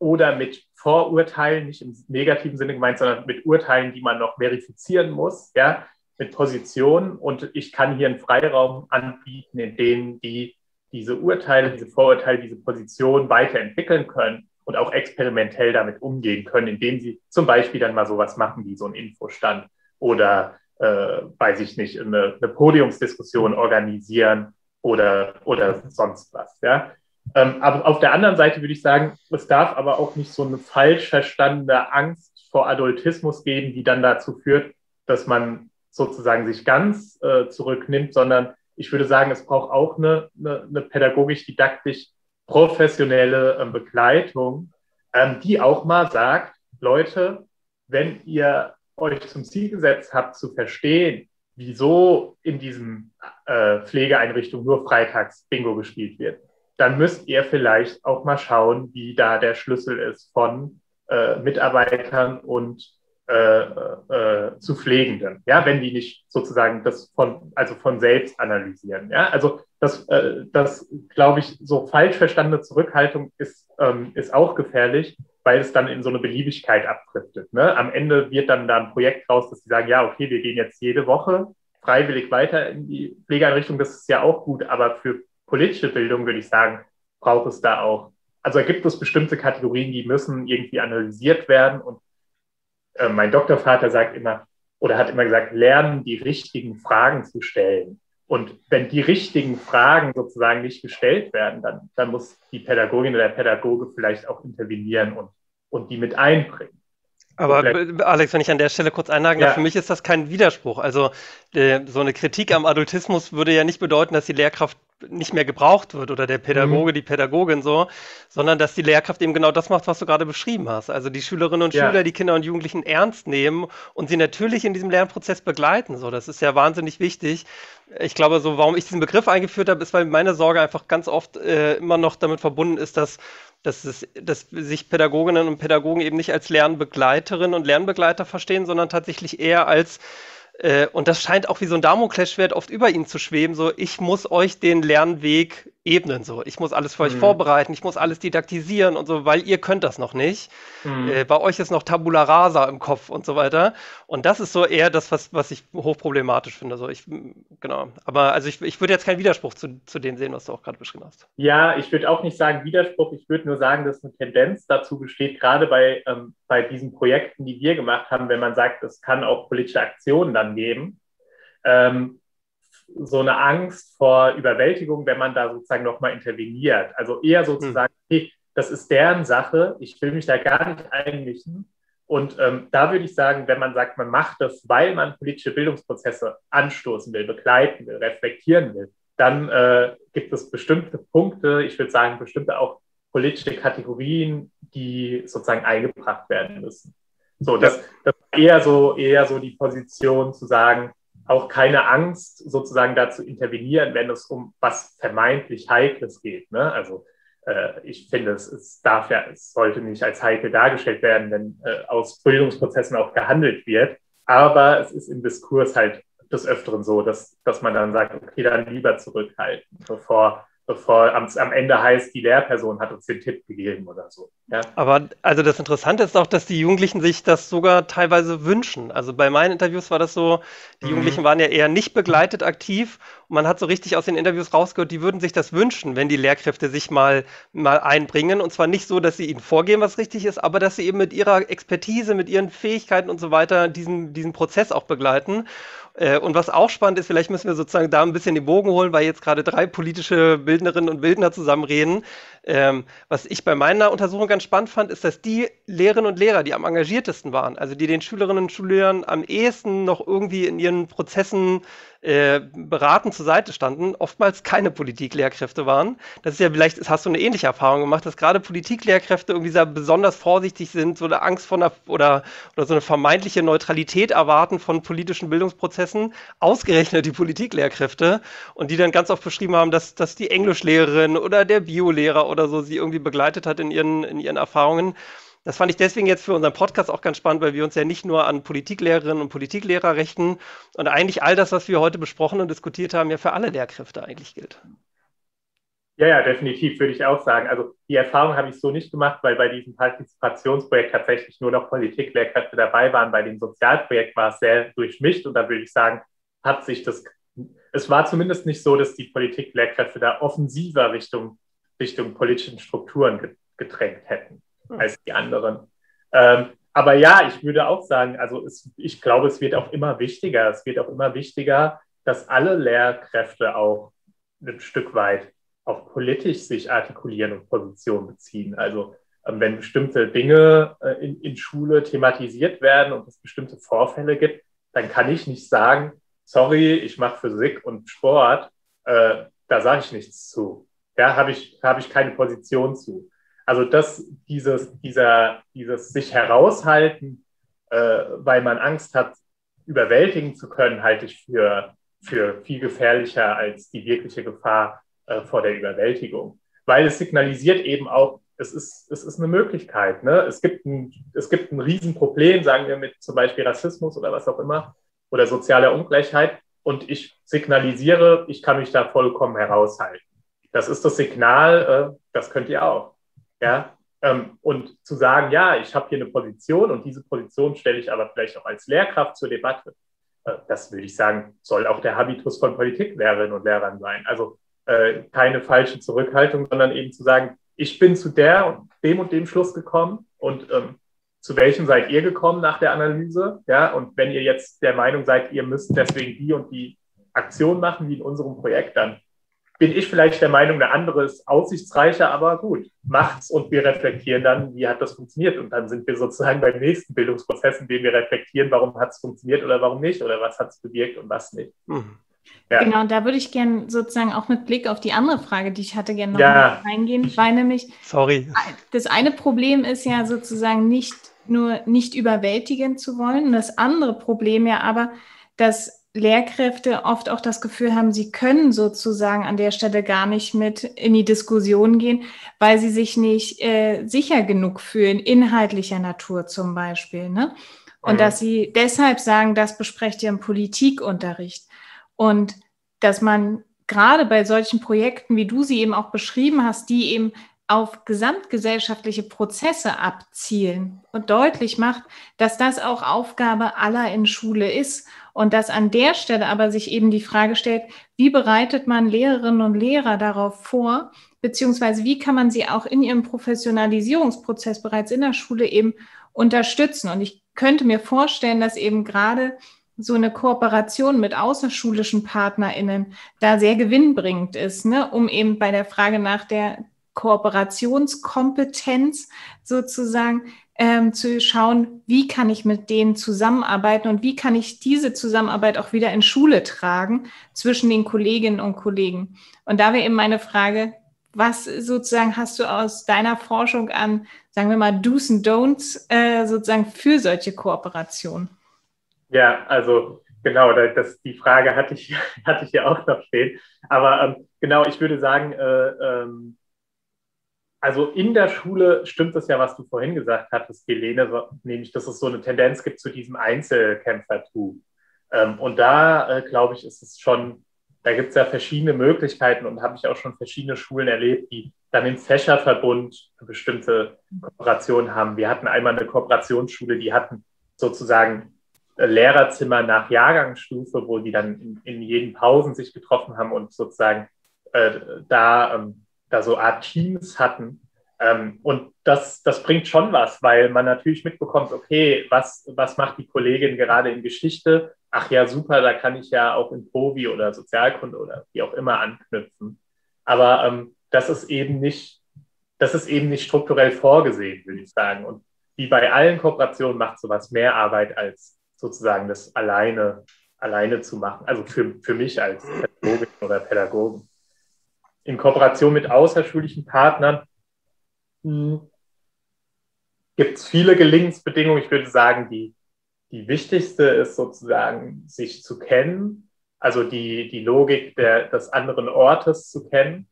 oder mit Vorurteilen, nicht im negativen Sinne gemeint, sondern mit Urteilen, die man noch verifizieren muss, ja, mit Positionen. Und ich kann hier einen Freiraum anbieten, in dem die diese Urteile, diese Vorurteile, diese Position weiterentwickeln können und auch experimentell damit umgehen können, indem sie zum Beispiel dann mal sowas machen wie so ein Infostand oder, äh, weiß ich nicht, eine, eine Podiumsdiskussion organisieren oder, oder sonst was. Ja? Ähm, aber auf der anderen Seite würde ich sagen, es darf aber auch nicht so eine falsch verstandene Angst vor Adultismus geben, die dann dazu führt, dass man sozusagen sich ganz äh, zurücknimmt, sondern ich würde sagen, es braucht auch eine, eine, eine pädagogisch-didaktisch professionelle ähm, Begleitung, ähm, die auch mal sagt, Leute, wenn ihr euch zum Ziel gesetzt habt, zu verstehen, wieso in diesen äh, Pflegeeinrichtungen nur freitags Bingo gespielt wird, dann müsst ihr vielleicht auch mal schauen, wie da der Schlüssel ist von äh, Mitarbeitern und äh, äh, zu Pflegenden, ja, wenn die nicht sozusagen das von, also von selbst analysieren. Ja, also das, äh, das glaube ich, so falsch verstandene Zurückhaltung ist, ähm, ist auch gefährlich, weil es dann in so eine Beliebigkeit abdriftet. Ne? Am Ende wird dann da ein Projekt raus, dass sie sagen, ja, okay, wir gehen jetzt jede Woche freiwillig weiter in die Pflegeeinrichtung. Das ist ja auch gut, aber für politische Bildung, würde ich sagen, braucht es da auch, also gibt es bestimmte Kategorien, die müssen irgendwie analysiert werden. Und äh, mein Doktorvater sagt immer, oder hat immer gesagt, lernen, die richtigen Fragen zu stellen. Und wenn die richtigen Fragen sozusagen nicht gestellt werden, dann, dann muss die Pädagogin oder der Pädagoge vielleicht auch intervenieren und, und die mit einbringen. Aber Alex, wenn ich an der Stelle kurz einhaken darf, ja. für mich ist das kein Widerspruch. Also äh, so eine Kritik am Adultismus würde ja nicht bedeuten, dass die Lehrkraft nicht mehr gebraucht wird oder der Pädagoge, mhm. die Pädagogin so, sondern dass die Lehrkraft eben genau das macht, was du gerade beschrieben hast. Also die Schülerinnen und ja. Schüler, die Kinder und Jugendlichen ernst nehmen und sie natürlich in diesem Lernprozess begleiten. So, das ist ja wahnsinnig wichtig. Ich glaube, so warum ich diesen Begriff eingeführt habe, ist, weil meine Sorge einfach ganz oft äh, immer noch damit verbunden ist, dass dass, es, dass sich Pädagoginnen und Pädagogen eben nicht als Lernbegleiterinnen und Lernbegleiter verstehen, sondern tatsächlich eher als und das scheint auch wie so ein Damoklesschwert oft über ihnen zu schweben. So, ich muss euch den Lernweg ebnen. So, ich muss alles für euch mhm. vorbereiten, ich muss alles didaktisieren und so, weil ihr könnt das noch nicht. Mhm. Äh, bei euch ist noch Tabula Rasa im Kopf und so weiter. Und das ist so eher das, was, was ich hochproblematisch finde. So, ich, genau. Aber also ich, ich würde jetzt keinen Widerspruch zu, zu dem sehen, was du auch gerade beschrieben hast. Ja, ich würde auch nicht sagen Widerspruch. Ich würde nur sagen, dass eine Tendenz dazu besteht, gerade bei, ähm, bei diesen Projekten, die wir gemacht haben, wenn man sagt, es kann auch politische Aktionen dann geben. Ähm, so eine Angst vor Überwältigung, wenn man da sozusagen nochmal interveniert. Also eher sozusagen, hm. hey, das ist deren Sache, ich will mich da gar nicht einmischen. Und ähm, da würde ich sagen, wenn man sagt, man macht das, weil man politische Bildungsprozesse anstoßen will, begleiten will, reflektieren will, dann äh, gibt es bestimmte Punkte, ich würde sagen, bestimmte auch politische Kategorien, die sozusagen eingebracht werden müssen. So, das, das eher so, eher so die Position zu sagen, auch keine Angst, sozusagen da zu intervenieren, wenn es um was vermeintlich Heikles geht. Ne? Also äh, ich finde, es, es, darf ja, es sollte nicht als heikel dargestellt werden, wenn äh, aus Bildungsprozessen auch gehandelt wird. aber es ist im Diskurs halt des Öfteren so, dass, dass man dann sagt, okay, dann lieber zurückhalten, bevor bevor am, am, Ende heißt, die Lehrperson hat uns den Tipp gegeben oder so. Ja? Aber also das Interessante ist auch, dass die Jugendlichen sich das sogar teilweise wünschen. Also bei meinen Interviews war das so, die mhm. Jugendlichen waren ja eher nicht begleitet aktiv und man hat so richtig aus den Interviews rausgehört, die würden sich das wünschen, wenn die Lehrkräfte sich mal, mal einbringen. Und zwar nicht so, dass sie ihnen vorgeben, was richtig ist, aber dass sie eben mit ihrer Expertise, mit ihren Fähigkeiten und so weiter diesen, diesen Prozess auch begleiten. Äh, und was auch spannend ist, vielleicht müssen wir sozusagen da ein bisschen den Bogen holen, weil jetzt gerade drei politische Bildnerinnen und Bildner zusammen reden. Ähm, was ich bei meiner Untersuchung ganz spannend fand, ist, dass die Lehrerinnen und Lehrer, die am engagiertesten waren, also die den Schülerinnen und Schülern am ehesten noch irgendwie in ihren Prozessen äh, beratend zur Seite standen, oftmals keine Politiklehrkräfte waren. Das ist ja vielleicht, hast du eine ähnliche Erfahrung gemacht, dass gerade Politiklehrkräfte irgendwie sehr besonders vorsichtig sind, so eine Angst vor einer oder, oder so eine vermeintliche Neutralität erwarten von politischen Bildungsprozessen, ausgerechnet die Politiklehrkräfte und die dann ganz oft beschrieben haben, dass, dass die Englischlehrerin oder der Biolehrer oder so sie irgendwie begleitet hat in ihren, in ihren Erfahrungen. Das fand ich deswegen jetzt für unseren Podcast auch ganz spannend, weil wir uns ja nicht nur an Politiklehrerinnen und Politiklehrer richten und eigentlich all das, was wir heute besprochen und diskutiert haben, ja für alle Lehrkräfte eigentlich gilt. Ja, ja, definitiv, würde ich auch sagen. Also die Erfahrung habe ich so nicht gemacht, weil bei diesem Partizipationsprojekt tatsächlich nur noch Politiklehrkräfte dabei waren. Bei dem Sozialprojekt war es sehr durchmischt und da würde ich sagen, hat sich das, es war zumindest nicht so, dass die Politiklehrkräfte da offensiver Richtung, Richtung politischen Strukturen gedrängt hätten als die anderen. Ähm, aber ja, ich würde auch sagen, also es, ich glaube, es wird auch immer wichtiger. Es wird auch immer wichtiger, dass alle Lehrkräfte auch ein Stück weit auch politisch sich artikulieren und Position beziehen. Also ähm, wenn bestimmte Dinge äh, in, in Schule thematisiert werden und es bestimmte Vorfälle gibt, dann kann ich nicht sagen, sorry, ich mache Physik und Sport, äh, da sage ich nichts zu. Ja, habe ich, hab ich keine Position zu. Also das, dieses, dieser, dieses sich heraushalten, äh, weil man Angst hat, überwältigen zu können, halte ich für, für viel gefährlicher als die wirkliche Gefahr äh, vor der Überwältigung. Weil es signalisiert eben auch, es ist, es ist eine Möglichkeit. Ne? Es, gibt ein, es gibt ein Riesenproblem, sagen wir mit zum Beispiel Rassismus oder was auch immer, oder sozialer Ungleichheit. Und ich signalisiere, ich kann mich da vollkommen heraushalten. Das ist das Signal, äh, das könnt ihr auch. Ja? Ähm, und zu sagen, ja, ich habe hier eine Position und diese Position stelle ich aber vielleicht auch als Lehrkraft zur Debatte. Äh, das würde ich sagen, soll auch der Habitus von Politiklehrerinnen und Lehrern sein. Also äh, keine falsche Zurückhaltung, sondern eben zu sagen, ich bin zu der und dem und dem Schluss gekommen und ähm, zu welchem seid ihr gekommen nach der Analyse? Ja, und wenn ihr jetzt der Meinung seid, ihr müsst deswegen die und die Aktion machen, wie in unserem Projekt, dann bin ich vielleicht der Meinung, eine andere ist aussichtsreicher, aber gut, macht's und wir reflektieren dann, wie hat das funktioniert. Und dann sind wir sozusagen beim nächsten Bildungsprozess, in dem wir reflektieren, warum hat es funktioniert oder warum nicht oder was hat es bewirkt und was nicht. Mhm. Ja. Genau, da würde ich gerne sozusagen auch mit Blick auf die andere Frage, die ich hatte, gerne noch ja. reingehen, weil nämlich Sorry. das eine Problem ist ja sozusagen nicht nur nicht überwältigen zu wollen, und das andere Problem ja aber, dass Lehrkräfte oft auch das Gefühl haben, sie können sozusagen an der Stelle gar nicht mit in die Diskussion gehen, weil sie sich nicht äh, sicher genug fühlen, inhaltlicher Natur zum Beispiel. Ne? Und mhm. dass sie deshalb sagen, das besprecht ihr im Politikunterricht. Und dass man gerade bei solchen Projekten, wie du sie eben auch beschrieben hast, die eben auf gesamtgesellschaftliche Prozesse abzielen und deutlich macht, dass das auch Aufgabe aller in Schule ist und dass an der Stelle aber sich eben die Frage stellt, wie bereitet man Lehrerinnen und Lehrer darauf vor, beziehungsweise wie kann man sie auch in ihrem Professionalisierungsprozess bereits in der Schule eben unterstützen. Und ich könnte mir vorstellen, dass eben gerade so eine Kooperation mit außerschulischen PartnerInnen da sehr gewinnbringend ist, ne? um eben bei der Frage nach der Kooperationskompetenz sozusagen ähm, zu schauen, wie kann ich mit denen zusammenarbeiten und wie kann ich diese Zusammenarbeit auch wieder in Schule tragen zwischen den Kolleginnen und Kollegen. Und da wäre eben meine Frage, was sozusagen hast du aus deiner Forschung an, sagen wir mal, Do's und Don'ts äh, sozusagen für solche Kooperationen? Ja, also genau, das, die Frage hatte ich, hatte ich ja auch noch stehen. Aber ähm, genau, ich würde sagen, äh, ähm, also in der Schule stimmt es ja, was du vorhin gesagt hattest, Helene, nämlich, dass es so eine Tendenz gibt zu diesem Einzelkämpfertum. Ähm, und da, äh, glaube ich, ist es schon, da gibt es ja verschiedene Möglichkeiten und habe ich auch schon verschiedene Schulen erlebt, die dann im Fächerverbund bestimmte Kooperationen haben. Wir hatten einmal eine Kooperationsschule, die hatten sozusagen äh, Lehrerzimmer nach Jahrgangsstufe, wo die dann in, in jeden Pausen sich getroffen haben und sozusagen äh, da, ähm, da so Art Teams hatten. Ähm, und das, das bringt schon was, weil man natürlich mitbekommt, okay, was, was macht die Kollegin gerade in Geschichte? Ach ja, super, da kann ich ja auch in Provi oder Sozialkunde oder wie auch immer anknüpfen. Aber ähm, das ist eben nicht, das ist eben nicht strukturell vorgesehen, würde ich sagen. Und wie bei allen Kooperationen macht sowas mehr Arbeit als sozusagen das alleine, alleine zu machen. Also für, für mich als Pädagogin oder Pädagogen. In Kooperation mit außerschulischen Partnern hm, gibt es viele Gelingensbedingungen. Ich würde sagen, die, die wichtigste ist sozusagen, sich zu kennen, also die, die Logik der, des anderen Ortes zu kennen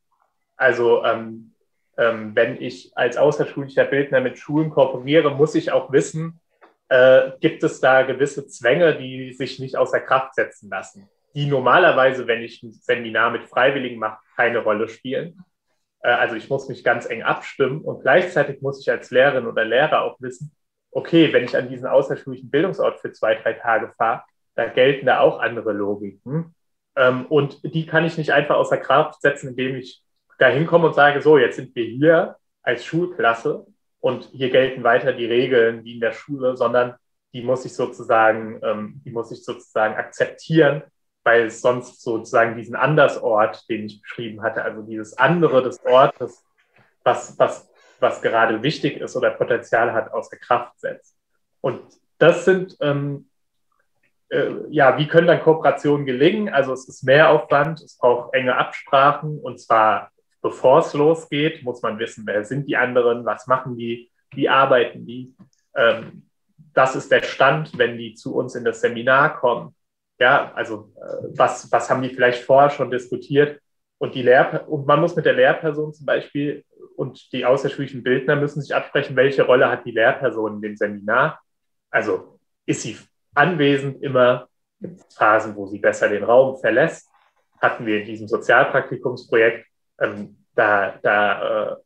also ähm, ähm, wenn ich als außerschulischer Bildner mit Schulen kooperiere, muss ich auch wissen, äh, gibt es da gewisse Zwänge, die sich nicht außer Kraft setzen lassen, die normalerweise, wenn ich ein Seminar mit Freiwilligen mache, keine Rolle spielen. Äh, also ich muss mich ganz eng abstimmen und gleichzeitig muss ich als Lehrerin oder Lehrer auch wissen, okay, wenn ich an diesen außerschulischen Bildungsort für zwei, drei Tage fahre, da gelten da auch andere Logiken. Ähm, und die kann ich nicht einfach außer Kraft setzen, indem ich da hinkomme und sage, so, jetzt sind wir hier als Schulklasse und hier gelten weiter die Regeln wie in der Schule, sondern die muss ich sozusagen, ähm, die muss ich sozusagen akzeptieren, weil es sonst sozusagen diesen Andersort, den ich beschrieben hatte, also dieses andere des Ortes, was, was, was gerade wichtig ist oder Potenzial hat, außer Kraft setzt. Und das sind, ähm, äh, ja, wie können dann Kooperationen gelingen? Also es ist Mehraufwand, es braucht enge Absprachen und zwar bevor es losgeht, muss man wissen, wer sind die anderen, was machen die, wie arbeiten die. Ähm, das ist der Stand, wenn die zu uns in das Seminar kommen. Ja, also äh, was, was haben die vielleicht vorher schon diskutiert? Und, die Lehr und man muss mit der Lehrperson zum Beispiel und die außerschulischen Bildner müssen sich absprechen, welche Rolle hat die Lehrperson in dem Seminar. Also ist sie anwesend immer, gibt es Phasen, wo sie besser den Raum verlässt. Hatten wir in diesem Sozialpraktikumsprojekt ähm, da, da äh,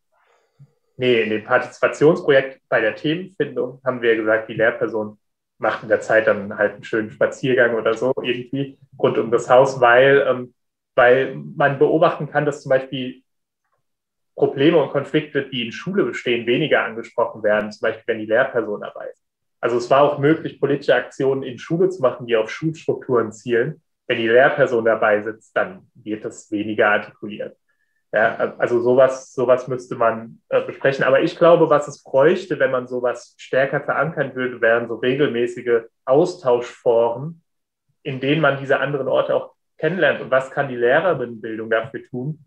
nee, in dem Partizipationsprojekt bei der Themenfindung haben wir gesagt, die Lehrperson macht in der Zeit dann halt einen schönen Spaziergang oder so irgendwie rund um das Haus, weil, ähm, weil man beobachten kann, dass zum Beispiel Probleme und Konflikte, die in Schule bestehen, weniger angesprochen werden, zum Beispiel wenn die Lehrperson dabei ist. Also es war auch möglich, politische Aktionen in Schule zu machen, die auf Schulstrukturen zielen. Wenn die Lehrperson dabei sitzt, dann wird das weniger artikuliert. Ja, also sowas, sowas müsste man äh, besprechen. Aber ich glaube, was es bräuchte, wenn man sowas stärker verankern würde, wären so regelmäßige Austauschforen, in denen man diese anderen Orte auch kennenlernt. Und was kann die Lehrerinnenbildung dafür tun?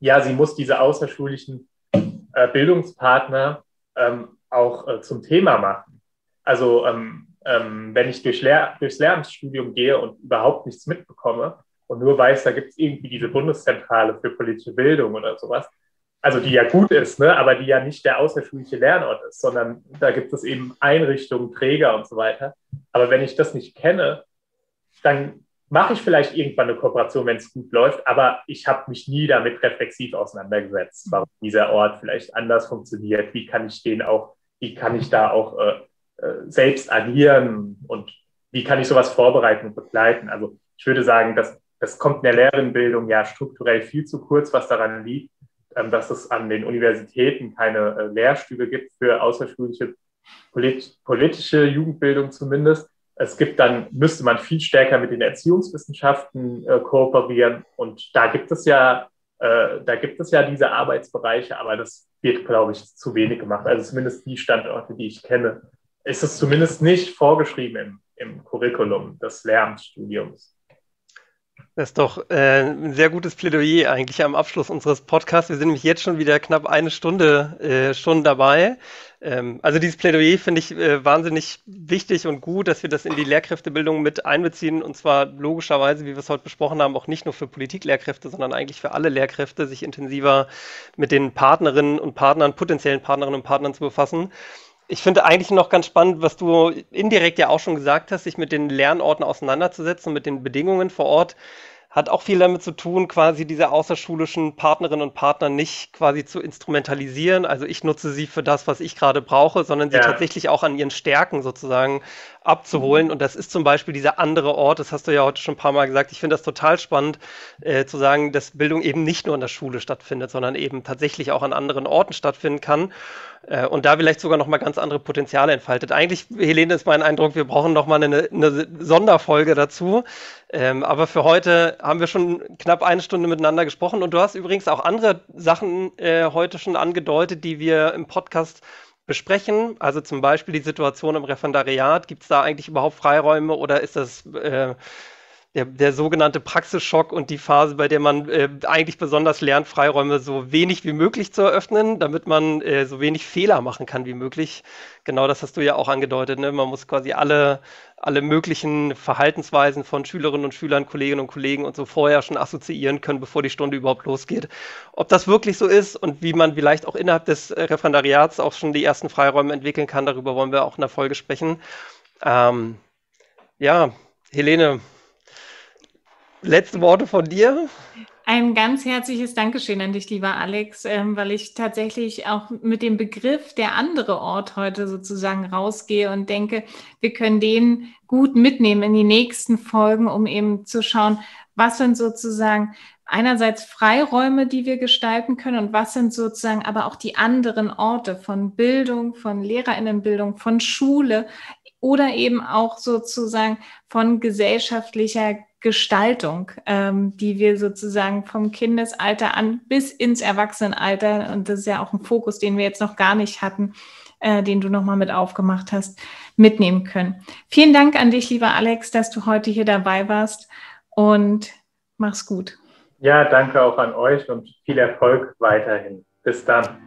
Ja, sie muss diese außerschulischen äh, Bildungspartner ähm, auch äh, zum Thema machen. Also ähm, ähm, wenn ich durch Lehr durchs Lehramtsstudium gehe und überhaupt nichts mitbekomme, und nur weiß, da gibt es irgendwie diese Bundeszentrale für politische Bildung oder sowas, also die ja gut ist, ne, aber die ja nicht der außerschulische Lernort ist, sondern da gibt es eben Einrichtungen, Träger und so weiter. Aber wenn ich das nicht kenne, dann mache ich vielleicht irgendwann eine Kooperation, wenn es gut läuft, aber ich habe mich nie damit reflexiv auseinandergesetzt, warum dieser Ort vielleicht anders funktioniert, wie kann ich den auch, wie kann ich da auch äh, äh selbst agieren und wie kann ich sowas vorbereiten und begleiten. Also ich würde sagen, dass das kommt in der Lehrerinnenbildung ja strukturell viel zu kurz, was daran liegt, ähm, dass es an den Universitäten keine äh, Lehrstühle gibt für außerschulische politische Jugendbildung zumindest. Es gibt dann, müsste man viel stärker mit den Erziehungswissenschaften äh, kooperieren. Und da gibt es ja, äh, da gibt es ja diese Arbeitsbereiche, aber das wird, glaube ich, zu wenig gemacht. Also zumindest die Standorte, die ich kenne, ist es zumindest nicht vorgeschrieben im, im Curriculum des Lehramtsstudiums. Das ist doch äh, ein sehr gutes Plädoyer eigentlich am Abschluss unseres Podcasts. Wir sind nämlich jetzt schon wieder knapp eine Stunde äh, schon dabei. Ähm, also dieses Plädoyer finde ich äh, wahnsinnig wichtig und gut, dass wir das in die Lehrkräftebildung mit einbeziehen und zwar logischerweise, wie wir es heute besprochen haben, auch nicht nur für Politiklehrkräfte, sondern eigentlich für alle Lehrkräfte, sich intensiver mit den Partnerinnen und Partnern, potenziellen Partnerinnen und Partnern zu befassen. Ich finde eigentlich noch ganz spannend, was du indirekt ja auch schon gesagt hast, sich mit den Lernorten auseinanderzusetzen, mit den Bedingungen vor Ort hat auch viel damit zu tun, quasi diese außerschulischen Partnerinnen und Partner nicht quasi zu instrumentalisieren. Also ich nutze sie für das, was ich gerade brauche, sondern sie ja. tatsächlich auch an ihren Stärken sozusagen abzuholen. Und das ist zum Beispiel dieser andere Ort, das hast du ja heute schon ein paar Mal gesagt. Ich finde das total spannend äh, zu sagen, dass Bildung eben nicht nur in der Schule stattfindet, sondern eben tatsächlich auch an anderen Orten stattfinden kann. Äh, und da vielleicht sogar nochmal ganz andere Potenziale entfaltet. Eigentlich, Helene, ist mein Eindruck, wir brauchen nochmal eine, eine Sonderfolge dazu. Ähm, aber für heute haben wir schon knapp eine Stunde miteinander gesprochen und du hast übrigens auch andere Sachen äh, heute schon angedeutet, die wir im Podcast besprechen. Also zum Beispiel die Situation im Referendariat. Gibt es da eigentlich überhaupt Freiräume oder ist das äh, der, der sogenannte Praxisschock und die Phase, bei der man äh, eigentlich besonders lernt, Freiräume so wenig wie möglich zu eröffnen, damit man äh, so wenig Fehler machen kann wie möglich. Genau das hast du ja auch angedeutet. Ne? Man muss quasi alle, alle möglichen Verhaltensweisen von Schülerinnen und Schülern, Kolleginnen und Kollegen und so vorher schon assoziieren können, bevor die Stunde überhaupt losgeht. Ob das wirklich so ist und wie man vielleicht auch innerhalb des Referendariats auch schon die ersten Freiräume entwickeln kann, darüber wollen wir auch in der Folge sprechen. Ähm, ja, Helene, Letzte Worte von dir? Ein ganz herzliches Dankeschön an dich, lieber Alex, ähm, weil ich tatsächlich auch mit dem Begriff der andere Ort heute sozusagen rausgehe und denke, wir können den gut mitnehmen in die nächsten Folgen, um eben zu schauen, was sind sozusagen einerseits Freiräume, die wir gestalten können und was sind sozusagen aber auch die anderen Orte von Bildung, von Lehrerinnenbildung, von Schule oder eben auch sozusagen von gesellschaftlicher Gestaltung, ähm, die wir sozusagen vom Kindesalter an bis ins Erwachsenenalter, und das ist ja auch ein Fokus, den wir jetzt noch gar nicht hatten, äh, den du nochmal mit aufgemacht hast, mitnehmen können. Vielen Dank an dich, lieber Alex, dass du heute hier dabei warst und mach's gut. Ja, danke auch an euch und viel Erfolg weiterhin. Bis dann.